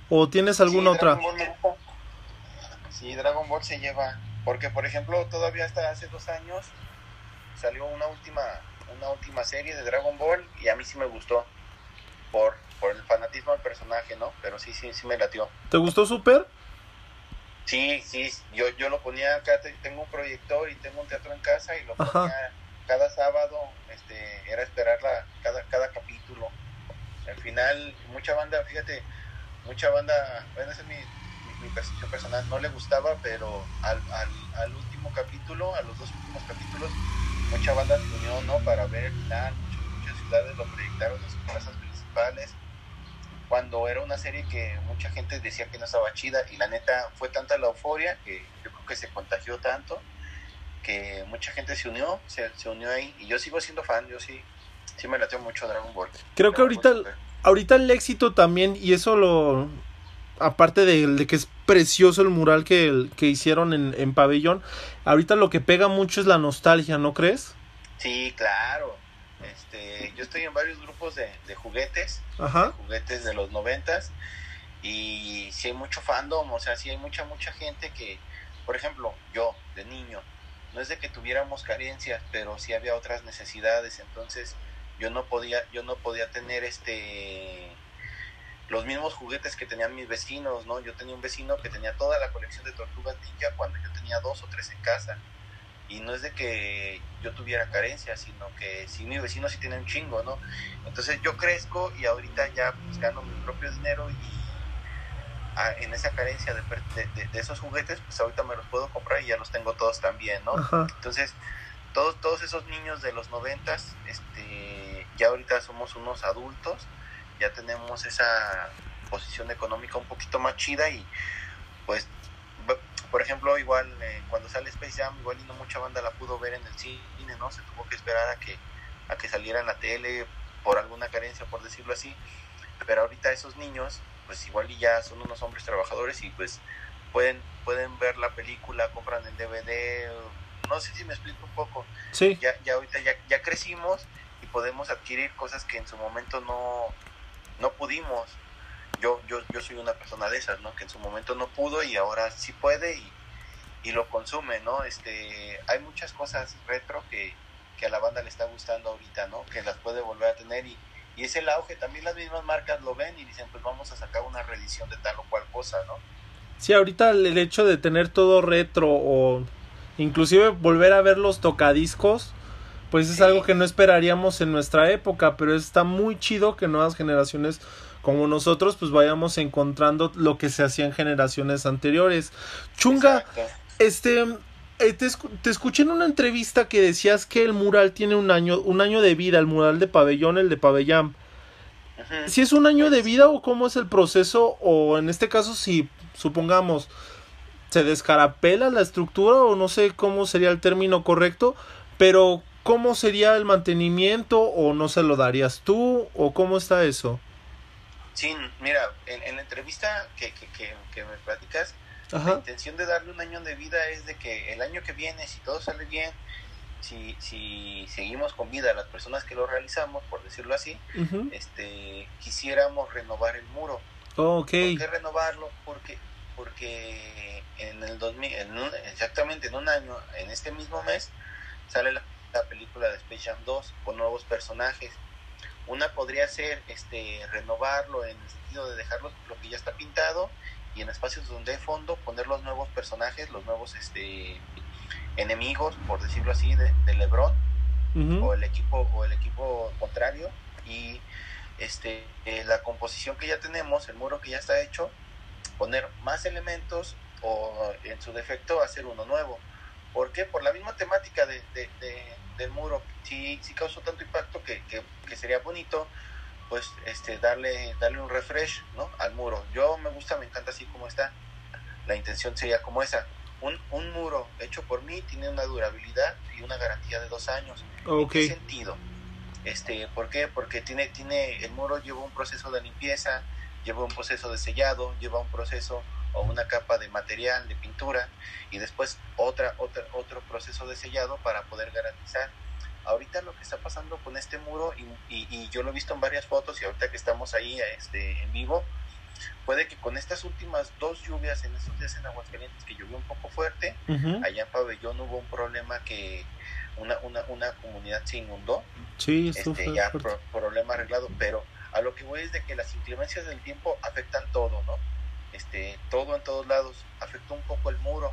¿O tienes alguna Sí, otra? Dragon Ball me gusta. Sí, Dragon Ball se lleva. Porque, por ejemplo, todavía hasta hace dos años salió una última, una última serie de Dragon Ball y a mí sí me gustó. Por, por el fanatismo del personaje, ¿no? Pero sí, sí, sí me latió. ¿Te gustó súper? Sí, sí, yo, yo lo ponía acá, te- tengo un proyector y tengo un teatro en casa y lo Ajá. ponía cada sábado, este, era esperar la, cada, cada capítulo. Al final, mucha banda, fíjate, mucha banda, bueno, esa es mi, mi, percepción personal, no le gustaba, pero al, al, al último capítulo, a los dos últimos capítulos, mucha banda se unió, ¿no? Para ver el final, muchas, muchas ciudades lo proyectaron en sus plazas principales cuando era una serie que mucha gente decía que no estaba chida y la neta fue tanta la euforia que yo creo que se contagió tanto que mucha gente se unió, se, se unió ahí y yo sigo siendo fan, yo sí, sí me lateo mucho Dragon Ball. Creo que Dragon ahorita, Ball ahorita el éxito también, y eso lo... Aparte de, de que es precioso el mural que, que hicieron en, en pabellón, ahorita lo que pega mucho es la nostalgia, ¿no crees? Sí, claro. Este, yo estoy en varios grupos de, de juguetes, Ajá. juguetes de los noventas y sí hay mucho fandom, o sea, sí hay mucha, mucha gente que, por ejemplo, yo de niño, no es de que tuviéramos carencias, pero sí había otras necesidades, entonces yo no podía, yo no podía tener este los mismos juguetes que tenían mis vecinos, ¿no? Yo tenía un vecino que tenía toda la colección de tortugas ninja cuando yo tenía dos o tres en casa. Y no es de que yo tuviera carencia, sino que si mi vecino sí tiene un chingo, ¿no? Entonces yo crezco y ahorita ya pues, gano mi propio dinero y ah, en esa carencia de, per- de- de- de esos juguetes, pues ahorita me los puedo comprar y ya los tengo todos también, ¿no? Ajá. Entonces, todos, todos esos niños de los noventas, este, ya ahorita somos unos adultos, ya tenemos esa posición económica un poquito más chida y pues, por ejemplo, igual eh, cuando sale Space Jam, igual y no mucha banda la pudo ver en el cine, ¿no? Se tuvo que esperar a que, a que saliera en la tele por alguna carencia, por decirlo así. Pero ahorita esos niños, pues igual y ya son unos hombres trabajadores y pues pueden, pueden ver la película, compran el DVD, no sé si me explico un poco. Sí. Ya, ya ahorita ya, ya crecimos y podemos adquirir cosas que en su momento no, no pudimos. Yo, yo, yo soy una persona de esas, ¿no? Que en su momento no pudo y ahora sí puede y, y lo consume, ¿no? Este, hay muchas cosas retro que, que a la banda le está gustando ahorita, ¿no? Que las puede volver a tener y, y es el auge. También las mismas marcas lo ven y dicen, pues vamos a sacar una reedición de tal o cual cosa, ¿no? Sí, ahorita el hecho de tener todo retro o inclusive volver a ver los tocadiscos, pues es algo que no esperaríamos en nuestra época, pero está muy chido que nuevas generaciones como nosotros pues vayamos encontrando lo que se hacía en generaciones anteriores. Chunga, este eh, te, te, escuché en una entrevista que decías que el mural tiene un año, un año de vida, el mural de pabellón, el de pabellón. Si es un año de vida o cómo es el proceso, o en este caso si supongamos se descarapela la estructura o no sé cómo sería el término correcto, pero ¿cómo sería el mantenimiento o no se lo darías tú o cómo está eso? Sí, mira, en, la entrevista que, que, que, me platicas, la intención de darle un año de vida es de que el año que viene, si todo sale bien, si, si seguimos con vida las personas que lo realizamos, por decirlo así, este, quisiéramos renovar el muro. Oh, ¿Por qué renovarlo? Porque, porque en el 2000, en exactamente en un año, en este mismo mes, sale la, película de Space Jam 2 con nuevos personajes. Una podría ser este renovarlo en el sentido de dejarlo lo que ya está pintado y en espacios donde hay fondo poner los nuevos personajes, los nuevos este enemigos, por decirlo así, de, de LeBron o el equipo o el equipo contrario y este eh, la composición que ya tenemos, el muro que ya está hecho, poner más elementos o en su defecto hacer uno nuevo. ¿Por qué? Por la misma temática de, del muro. Si, si causó tanto impacto que, que, sería bonito pues este darle darle un refresh ¿no? al muro. Yo me gusta, me encanta así como está. La intención sería como esa un, un muro hecho por mí tiene una durabilidad y una garantía de dos años. ¿En qué sentido? Este, ¿Por qué? Porque tiene, tiene, el muro lleva un proceso de limpieza, lleva un proceso de sellado, lleva un proceso o una capa de material, de pintura, y después otra, otra, otro proceso de sellado para poder garantizar. Ahorita lo que está pasando con este muro, y, y, y yo lo he visto en varias fotos, y ahorita que estamos ahí este, en vivo, Puede que con estas últimas dos lluvias en estos días en Aguascalientes, que llovió un poco fuerte, allá en Pabellón hubo un problema que una, una, una comunidad se inundó. Sí, este, ya problema arreglado, pero a lo que voy es de que las inclemencias del tiempo afectan todo, ¿no? Este, todo en todos lados, afectó un poco el muro,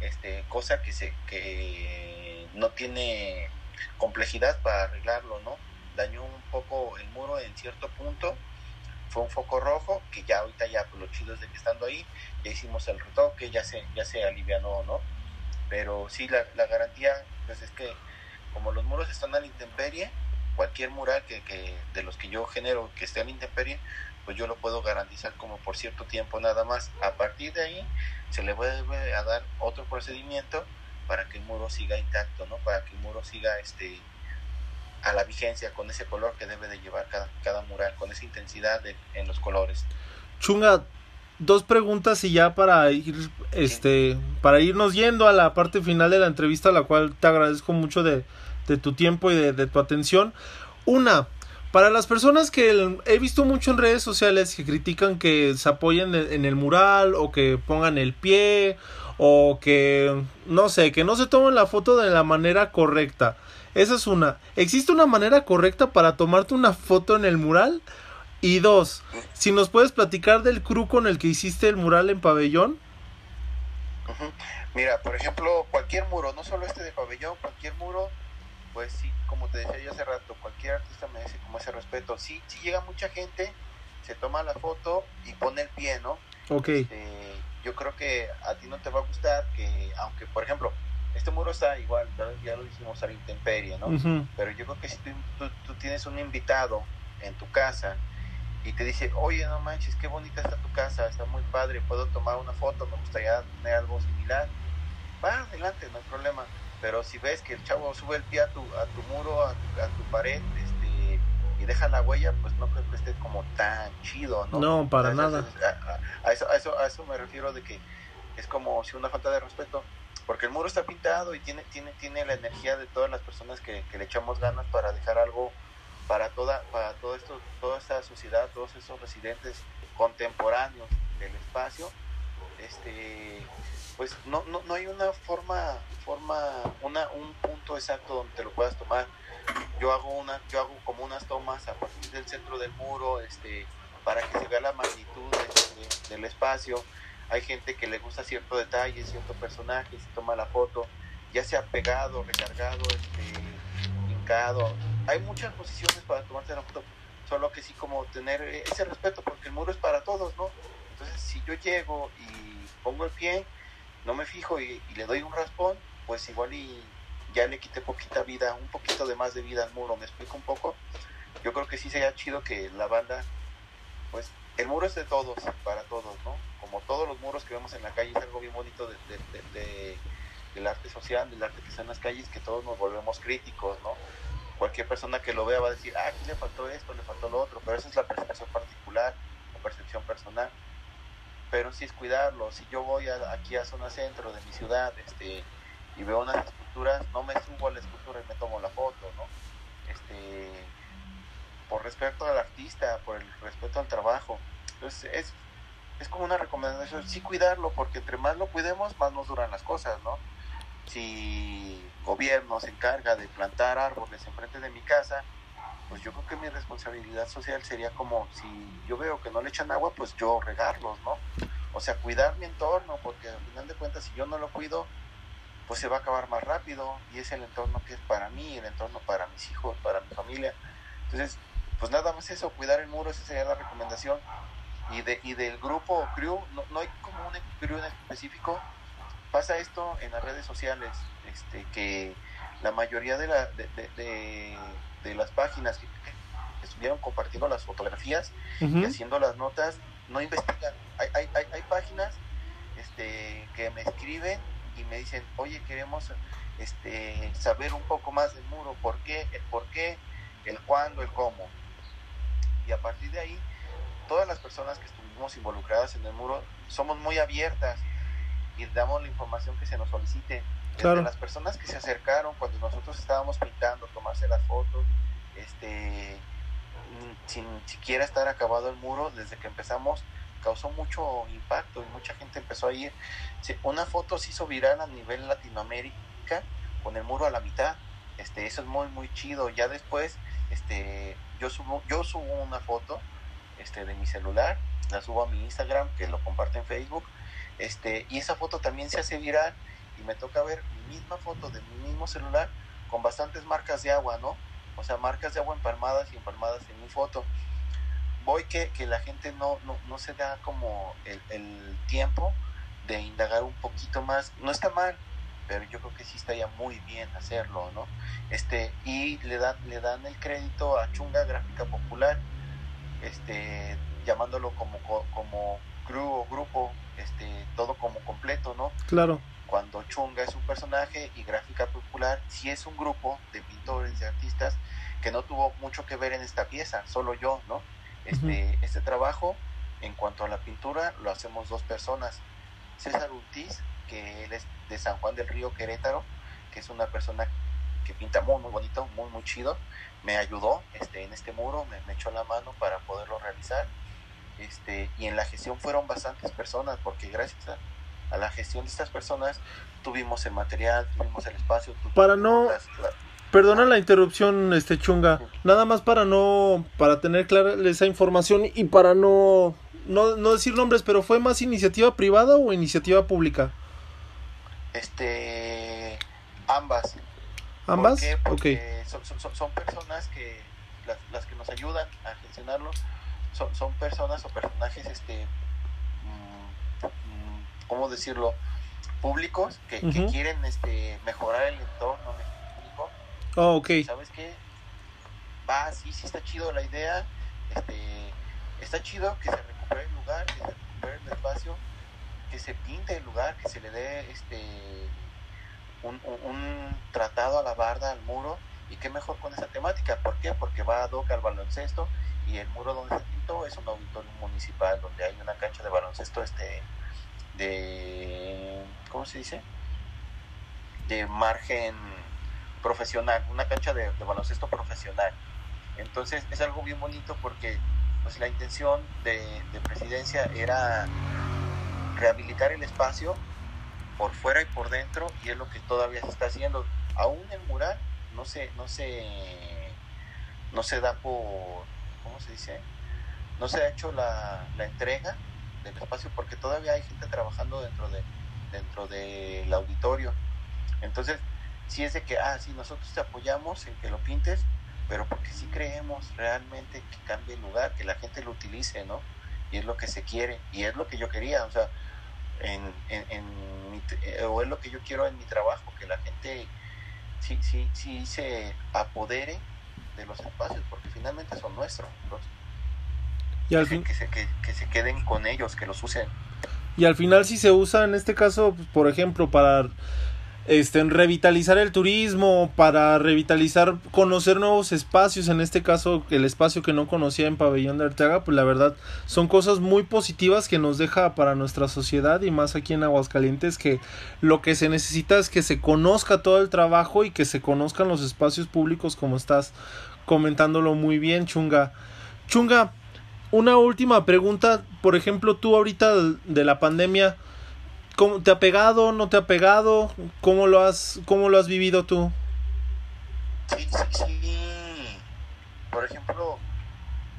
este, cosa que se que no tiene complejidad para arreglarlo, ¿no? Dañó un poco el muro en cierto punto fue un foco rojo que ya ahorita ya pues, lo chido es de que estando ahí ya hicimos el retoque ya se ya se alivianó no pero sí la, la garantía pues es que como los muros están a la intemperie cualquier mural que, que de los que yo genero que esté a la intemperie pues yo lo puedo garantizar como por cierto tiempo nada más a partir de ahí se le vuelve a dar otro procedimiento para que el muro siga intacto no para que el muro siga este a la vigencia con ese color que debe de llevar cada, cada mural, con esa intensidad en los colores. Chunga, dos preguntas y ya para ir, este, para irnos yendo a la parte final de la entrevista, la cual te agradezco mucho de, de tu tiempo y de, de, tu atención. Una, para las personas que he visto mucho en redes sociales que critican que se apoyen en el mural o que pongan el pie o que, no sé, que no se tomen la foto de la manera correcta. Esa es una. ¿Existe una manera correcta para tomarte una foto en el mural? Y dos, si nos puedes platicar del crew con el que hiciste el mural en pabellón. Mira, por ejemplo, cualquier muro, no solo este de pabellón, cualquier muro, pues sí, como te decía yo hace rato, cualquier artista merece como ese respeto. Sí, sí llega mucha gente, se toma la foto y pone el pie, ¿no? Ok. Este, yo creo que a ti no te va a gustar que, aunque, por ejemplo, este muro está igual, ya lo dijimos a la intemperie, ¿no? Pero yo creo que si tú, tú, tienes un invitado en tu casa y te dice, oye, no manches, qué bonita está tu casa, está muy padre, puedo tomar una foto, me gustaría tener algo similar, va adelante, no hay problema. Pero si ves que el chavo sube el pie a tu, a tu muro, a tu, a tu pared, este, y deja la huella, pues no creo que esté como tan chido, ¿no? No, para nada. A, eso, a, eso, a eso me refiero de que es como si una falta de respeto porque el muro está pintado y tiene, tiene, tiene la energía de todas las personas que, le echamos ganas para dejar algo para toda, para todo esto, toda esta sociedad, todos esos residentes contemporáneos del espacio, este pues no, no, no hay una forma, forma, una, un punto exacto donde te lo puedas tomar. Yo hago una, yo hago como unas tomas a partir del centro del muro, este, para que se vea la magnitud del espacio hay gente que le gusta cierto detalle, cierto personaje, se toma la foto. ya sea pegado, recargado, este, hincado. Hay muchas posiciones para tomarse la foto, solo que sí como tener ese respeto, porque el muro es para todos, ¿no? Entonces, si yo llego y pongo el pie, no me fijo y, le doy un raspón, pues igual y ya le quité poquita vida, un poquito de más de vida al muro, me explico un poco. Yo creo que sí sería chido que la banda, pues el muro es de todos, para todos, ¿no? Como todos los muros que vemos en la calle, es algo bien bonito de, del arte social, del arte que está en las calles, que todos nos volvemos críticos, ¿no? Cualquier persona que lo vea va a decir, ah, aquí le faltó esto, le faltó lo otro, pero esa es la percepción particular o percepción personal. Pero sí es cuidarlo. Si yo voy aquí a zona centro de mi ciudad este, y veo unas esculturas, no me subo a la escultura y me tomo la foto, ¿no? Este, por respeto al artista, por el respeto al trabajo. Entonces es, es como una recomendación, sí cuidarlo, porque entre más lo cuidemos, más nos duran las cosas, ¿no? Si gobierno se encarga de plantar árboles enfrente de mi casa, pues yo creo que mi responsabilidad social sería como si yo veo que no le echan agua, pues yo regarlos, ¿no? O sea, cuidar mi entorno, porque al final de cuentas, si yo no lo cuido, pues se va a acabar más rápido y es el entorno que es para mí, el entorno para mis hijos, para mi familia. Entonces, pues nada más eso, cuidar el muro, esa sería la recomendación. Y, de, y del grupo crew, no, no hay como un crew en específico. Pasa esto en las redes sociales, este, que la mayoría de, la, de, de, las páginas que, estuvieron compartiendo las fotografías y haciendo las notas, no investigan. Hay, hay, hay, hay, páginas este, que me escriben y me dicen, oye, queremos este, saber un poco más del muro, por qué, el por qué, el cuándo, el cómo y a partir de ahí todas las personas que estuvimos involucradas en el muro somos muy abiertas y damos la información que se nos solicite. Desde las personas que se acercaron cuando nosotros estábamos pintando, tomarse las fotos, este, mm, sin siquiera estar acabado el muro, desde que empezamos causó mucho impacto y mucha gente empezó a ir. Una foto se hizo viral a nivel Latinoamérica con el muro a la mitad. Este, eso es muy muy chido. Ya después este, yo subo, yo subo una foto este, de mi celular, la subo a mi Instagram, que lo comparte en Facebook, este, y esa foto también se hace viral y me toca ver mi misma foto de mi mismo celular con bastantes marcas de agua, ¿no? O sea, marcas de agua empalmadas y empalmadas en mi foto. Voy que, que la gente no, no, no se da como el, el tiempo de indagar un poquito más. No está mal, pero yo creo que sí estaría muy bien hacerlo, ¿no? Este, y le dan, le dan el crédito a Chunga Gráfica Popular, este, llamándolo como, como crew o grupo, este, todo como completo, ¿no? Claro. Cuando Chunga es un personaje y Gráfica Popular sí es un grupo de pintores, de artistas, que no tuvo mucho que ver en esta pieza, solo yo, ¿no? Este, este trabajo, en cuanto a la pintura, lo hacemos dos personas. César Ortiz, que él es de San Juan del Río Querétaro, que es una persona que pinta muy, muy bonito, muy, muy chido. Me ayudó este, en este muro, me, echó la mano para poderlo realizar. Este, y en la gestión fueron bastantes personas, porque gracias a, la gestión de estas personas tuvimos el material, tuvimos el espacio. para no... Perdona la interrupción, este chunga. Nada más para no, para tener clara esa información y para no, no, no decir nombres, pero fue más iniciativa privada o iniciativa pública. Este, ambas. ¿Ambas? Porque son, son, personas que, las, que nos ayudan a gestionarlo, son, son personas o personajes, este, mm, ¿cómo decirlo? Públicos que, quieren este, mejorar el entorno, Oh, ok. ¿Sabes qué? Va, sí, sí está chido la idea. Este, está chido que se recupere el lugar, que se recupere el espacio que se pinte el lugar, que se le dé este un, tratado a la barda, al muro, y qué mejor con esa temática. ¿Por qué? Porque va a hoc al baloncesto y el muro donde se pintó es un auditorio municipal donde hay una cancha de baloncesto este de ¿cómo se dice? de margen profesional, una cancha de, baloncesto profesional. Entonces es algo bien bonito porque pues la intención de, de presidencia era rehabilitar el espacio por fuera y por dentro y es lo que todavía se está haciendo. Aún el mural no se, no se, no se da por, ¿cómo se dice? No se ha hecho la, la entrega del espacio porque todavía hay gente trabajando dentro de dentro del auditorio. Entonces, si es de que, ah, sí, nosotros te apoyamos en que lo pintes, pero porque sí creemos realmente que cambie el lugar, que la gente lo utilice, ¿no? Y es lo que se quiere, y es lo que yo quería, o sea, en, en, eh, o es lo que yo quiero en mi trabajo, que la gente sí, sí, sí se apodere de los espacios, porque finalmente son nuestros. Y al fin... que, se, que, que se queden con ellos, que los usen. Y al final si se usa en este caso, pues, por ejemplo, para este, revitalizar el turismo, para revitalizar, conocer nuevos espacios, en este caso el espacio que no conocía en Pabellón de Arteaga, pues la verdad son cosas muy positivas que nos deja para nuestra sociedad y más aquí en Aguascalientes que lo que se necesita es que se conozca todo el trabajo y que se conozcan los espacios públicos como estás comentándolo muy bien, Chunga. Chunga, una última pregunta, por ejemplo, tú ahorita de la pandemia, ¿cómo, ¿te ha pegado, no te ha pegado? ¿Cómo lo has, cómo lo has vivido tú? Sí, sí, sí. Por ejemplo,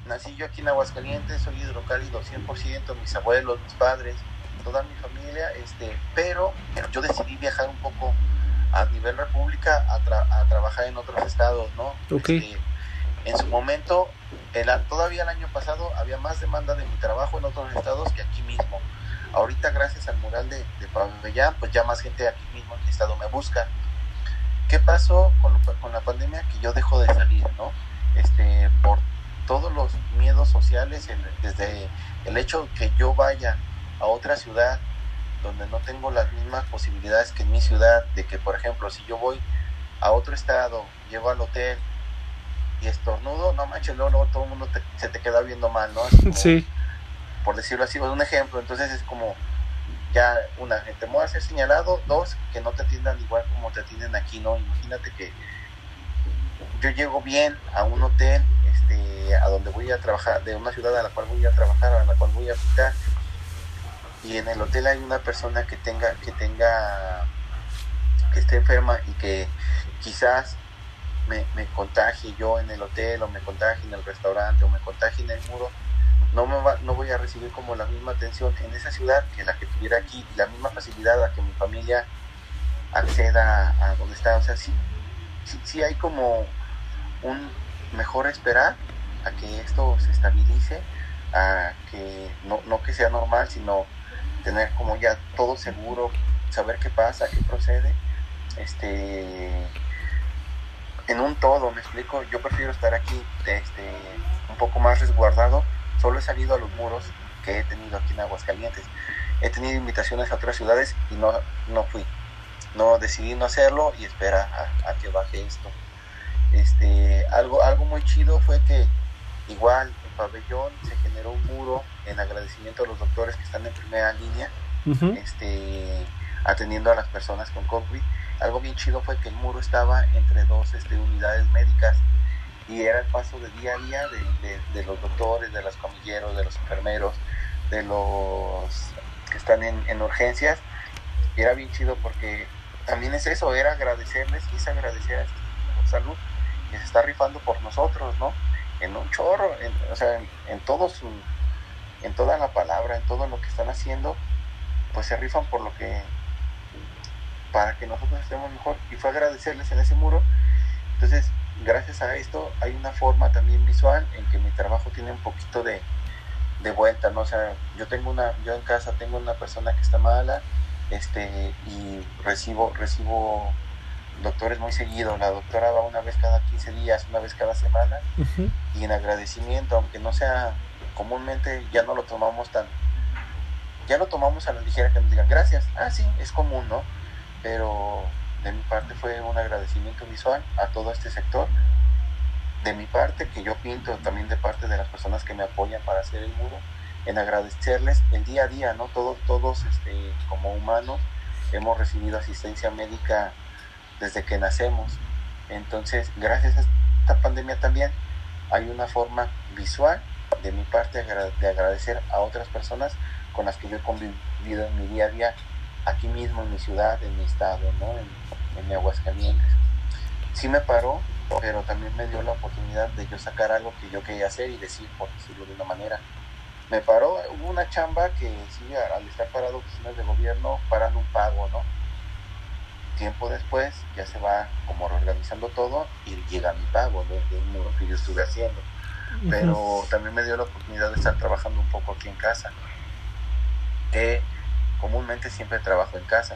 nací yo aquí en Aguascalientes, soy hidrocálido 100%, mis abuelos, mis padres, toda mi familia, este, pero yo decidí viajar un poco a nivel república a, a trabajar en otros estados, ¿no? Okay. Este, en su momento, el, todavía el año pasado había más demanda de mi trabajo en otros estados que aquí mismo. Ahorita, gracias al mural de, de Pabellán, pues ya más gente aquí mismo en el estado me busca. ¿Qué pasó con, la pandemia? Que yo dejo de salir, ¿no? Este, por todos los miedos sociales, desde el hecho que yo vaya a otra ciudad donde no tengo las mismas posibilidades que en mi ciudad, de que, por ejemplo, si yo voy a otro estado, llego al hotel y estornudo, no manches, luego, todo el mundo se te queda viendo mal, ¿no? *laughs* sí. Por decirlo así, un ejemplo, entonces es como, ya, una, te voy a ser señalado, dos, que no te atiendan igual como te atienden aquí, ¿no? Imagínate que yo llego bien a un hotel, este, a donde voy a trabajar, de una ciudad a la cual voy a trabajar, a la cual voy a visitar, y en el hotel hay una persona que tenga, que tenga, que esté enferma y que quizás me, me contagie yo en el hotel o me contagie en el restaurante o me contagie en el muro, no, me va, no voy a recibir como la misma atención en esa ciudad que la que tuviera aquí, la misma facilidad a que mi familia acceda a, donde está. O sea, sí, sí, sí hay como un mejor esperar a que esto se estabilice, a que no, no que sea normal, sino tener como ya todo seguro, saber qué pasa, qué procede. Este, en un todo, me explico, yo prefiero estar aquí este, un poco más resguardado, solo he salido a los muros que he tenido aquí en Aguascalientes. He tenido invitaciones a otras ciudades y no, no fui. No decidí no hacerlo y espera a, que baje esto. Este, algo, algo muy chido fue que igual en pabellón se generó un muro en agradecimiento a los doctores que están en primera línea, este, atendiendo a las personas con COVID algo bien chido fue que el muro estaba entre dos este, unidades médicas y era el paso de día a día de, los doctores, de los camilleros, de los enfermeros, de los que están en, urgencias. Y era bien chido porque también es eso, era agradecerles, quise agradecer a este salud que se está rifando por nosotros, ¿no? En un chorro, o sea, en, en, todo su, en toda la palabra, en todo lo que están haciendo, pues se rifan por lo que para que nosotros estemos mejor y fue agradecerles en ese muro. Entonces, gracias a esto hay una forma también visual en que mi trabajo tiene un poquito de, de vuelta, ¿no? O sea, yo tengo una, yo en casa tengo una persona que está mala, este, y recibo, recibo doctores muy seguido, la doctora va una vez cada 15 días, una vez cada semana, y en agradecimiento, aunque no sea comúnmente, ya no lo tomamos tan, ya lo tomamos a la ligera que nos digan gracias, ah sí, es común, ¿no? Pero de mi parte fue un agradecimiento visual a todo este sector. De mi parte, que yo pinto también de parte de las personas que me apoyan para hacer el muro, en agradecerles el día a día, ¿no? Todos, todos este, como humanos hemos recibido asistencia médica desde que nacemos. Entonces, gracias a esta pandemia también hay una forma visual de mi parte de agradecer a otras personas con las que yo he convivido en mi día a día aquí mismo en mi ciudad, en mi estado, ¿no? en, en Aguascalientes. Sí me paró, pero también me dio la oportunidad de yo sacar algo que yo quería hacer y decir, por decirlo de una manera. Me paró, hubo una chamba que sí, al estar parado oficinas de gobierno, paran un pago, ¿no? tiempo después ya se va como reorganizando todo y llega mi pago de, un que yo estuve haciendo. Pero también me dio la oportunidad de estar trabajando un poco aquí en casa, que comúnmente siempre trabajo en casa.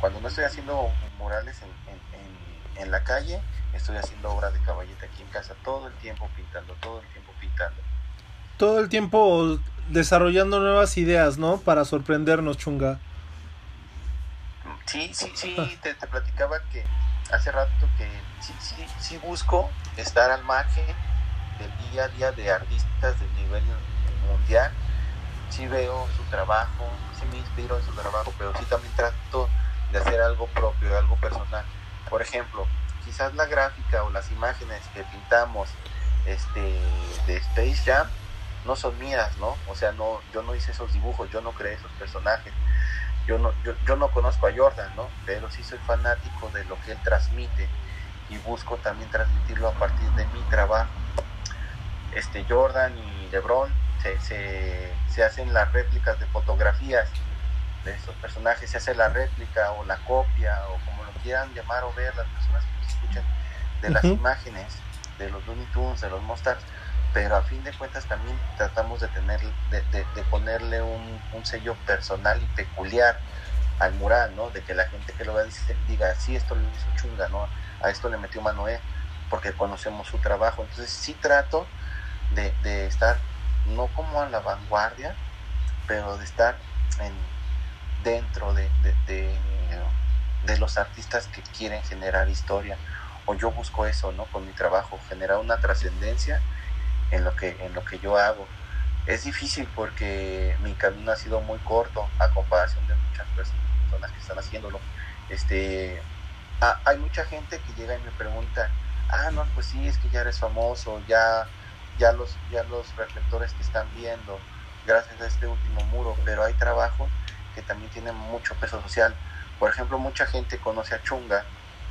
Cuando no estoy haciendo murales en, en la calle, estoy haciendo obra de caballete aquí en casa, todo el tiempo pintando, todo el tiempo pintando. Todo el tiempo desarrollando nuevas ideas, ¿no? Para sorprendernos, Chunga. Sí, sí, sí, te, platicaba que hace rato que sí, sí, sí busco estar al margen del día a día de artistas de nivel mundial. Sí veo su trabajo, sí me inspiro en su trabajo, pero sí también trato de hacer algo propio, algo personal. Por ejemplo, quizás la gráfica o las imágenes que pintamos este, de Space Jam no son mías, ¿no? O sea, no, yo no hice esos dibujos, yo no creé esos personajes yo no, yo, no conozco a Jordan, ¿no? Pero sí soy fanático de lo que él transmite y busco también transmitirlo a partir de mi trabajo. Este Jordan y LeBron se, se, hacen las réplicas de fotografías de estos personajes, se hace la réplica o la copia o como lo quieran llamar o ver las personas que nos escuchan de las imágenes de los Looney Tunes, de los Monsters pero a fin de cuentas también tratamos de tener de, de, ponerle un, un, sello personal y peculiar al mural, ¿no? De que la gente que lo vea diga, sí, esto lo hizo Chunga, ¿no? A esto le metió Manoé, porque conocemos su trabajo. Entonces sí trato de, de estar, no como a la vanguardia, pero de estar en, dentro de, de, los artistas que quieren generar historia. O yo busco eso, ¿no? Con mi trabajo, generar una trascendencia en lo que, en lo que yo hago. Es difícil porque mi camino ha sido muy corto a comparación de muchas personas que están haciéndolo. Este, hay mucha gente que llega y me pregunta, ah, no, pues sí, es que ya eres famoso, ya, ya, los, ya los reflectores que están viendo, gracias a este último muro, pero hay trabajo que también tiene mucho peso social. Por ejemplo, mucha gente conoce a Chunga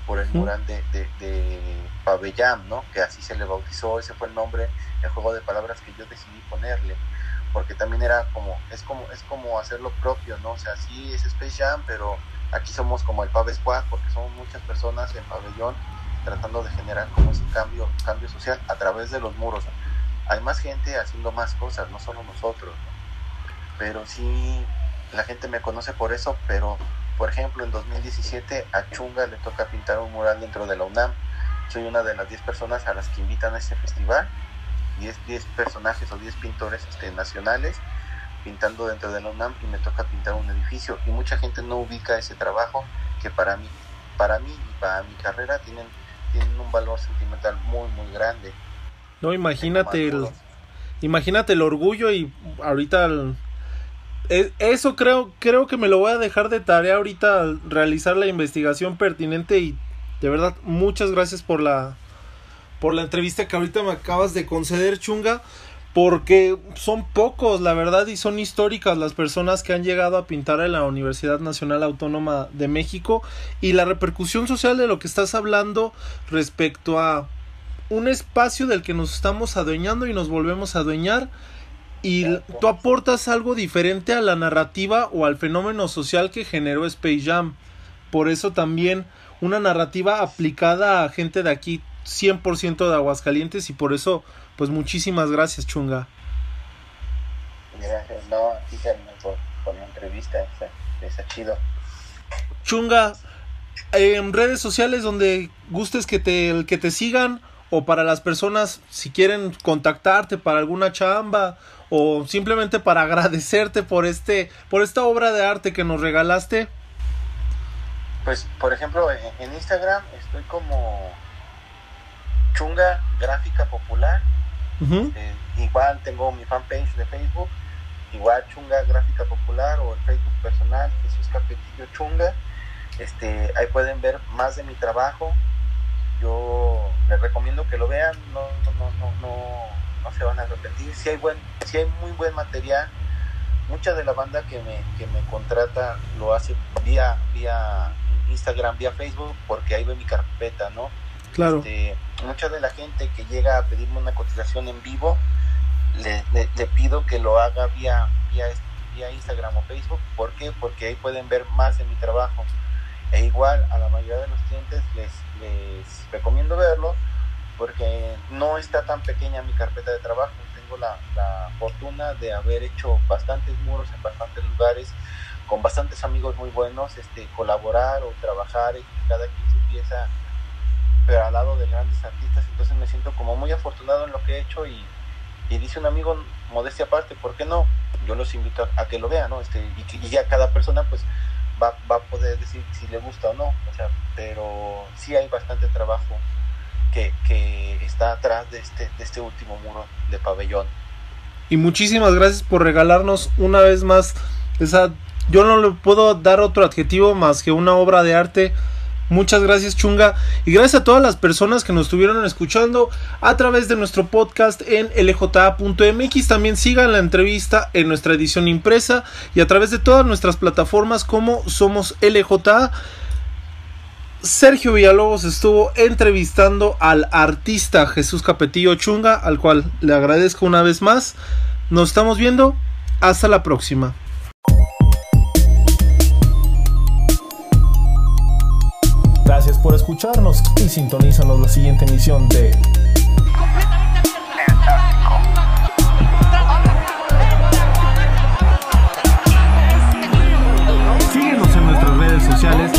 por el mural de, de, de Pabellán, ¿no? Que así se le bautizó, ese fue el nombre, el juego de palabras que yo decidí ponerle, porque también era como, es como, es como hacer lo propio, ¿no? O sea, sí es Space Jam, pero aquí somos como el Pave Squad, porque somos muchas personas en pabellón tratando de generar como ese cambio, cambio social a través de los muros. Hay más gente haciendo más cosas, no solo nosotros, Pero sí, la gente me conoce por eso, pero por ejemplo, en 2017 a Chunga le toca pintar un mural dentro de la UNAM. Soy una de las 10 personas a las que invitan a este festival. 10, 10 personajes o 10 pintores este, nacionales pintando dentro de la UNAM y me toca pintar un edificio. Y mucha gente no ubica ese trabajo que para mí, para mí y para mi carrera tienen, tienen un valor sentimental muy, muy grande. No, imagínate el, imagínate el orgullo y ahorita e, eso creo, creo que me lo voy a dejar de tarea ahorita al realizar la investigación pertinente y de verdad muchas gracias por la por la entrevista que ahorita me acabas de conceder chunga porque son pocos la verdad y son históricas las personas que han llegado a pintar en la Universidad Nacional Autónoma de México y la repercusión social de lo que estás hablando respecto a un espacio del que nos estamos adueñando y nos volvemos a adueñar y tú aportas algo diferente a la narrativa o al fenómeno social que generó Space Jam. Por eso también una narrativa aplicada a gente de aquí 100% de Aguascalientes y por eso pues muchísimas gracias Chunga. Gracias, no, por, por la entrevista, está, chido. Chunga, en redes sociales donde gustes que te, que te sigan o para las personas si quieren contactarte para alguna chamba o simplemente para *laughs* agradecerte por este por esta obra de arte que nos regalaste? Pues por ejemplo en, Instagram estoy como Chunga Gráfica Popular. Eh, igual tengo mi fanpage de Facebook, igual Chunga Gráfica Popular o el Facebook personal Jesús Capetillo Chunga. Este, ahí pueden ver más de mi trabajo. Yo les recomiendo que lo vean, no, no, no, no no se van a arrepentir. Si hay, buen, si hay muy buen material, mucha de la banda que me, que me contrata lo hace vía, vía Instagram, vía Facebook, porque ahí ve mi carpeta, ¿no? Claro. Este, mucha de la gente que llega a pedirme una cotización en vivo, le, le, pido que lo haga vía, vía, vía Instagram o Facebook. ¿Por qué? Porque ahí pueden ver más de mi trabajo. E igual a la mayoría de los clientes les, les recomiendo verlo porque no está tan pequeña mi carpeta de trabajo. Tengo la, la fortuna de haber hecho bastantes muros en bastantes lugares, con bastantes amigos muy buenos, este, colaborar o trabajar cada quien su pieza, pero al lado de grandes artistas. Entonces me siento como muy afortunado en lo que he hecho y, y dice un amigo, modestia aparte, ¿por qué no? Yo los invito a, que lo vean, ¿no? Este, y, y ya cada persona pues va, va a poder decir si le gusta o no, o sea, pero sí hay bastante trabajo que, que está atrás de este, de este último muro de pabellón. Y muchísimas gracias por regalarnos una vez más esa... Yo no le puedo dar otro adjetivo más que una obra de arte Muchas gracias Chunga y gracias a todas las personas que nos estuvieron escuchando a través de nuestro podcast en lja.mx. También sigan la entrevista en nuestra edición impresa y a través de todas nuestras plataformas como somos LJA. Sergio Villalobos estuvo entrevistando al artista Jesús Capetillo Chunga, al cual le agradezco una vez más. Nos estamos viendo. Hasta la próxima. Por escucharnos y sintonízanos la siguiente emisión de Síguenos en nuestras redes sociales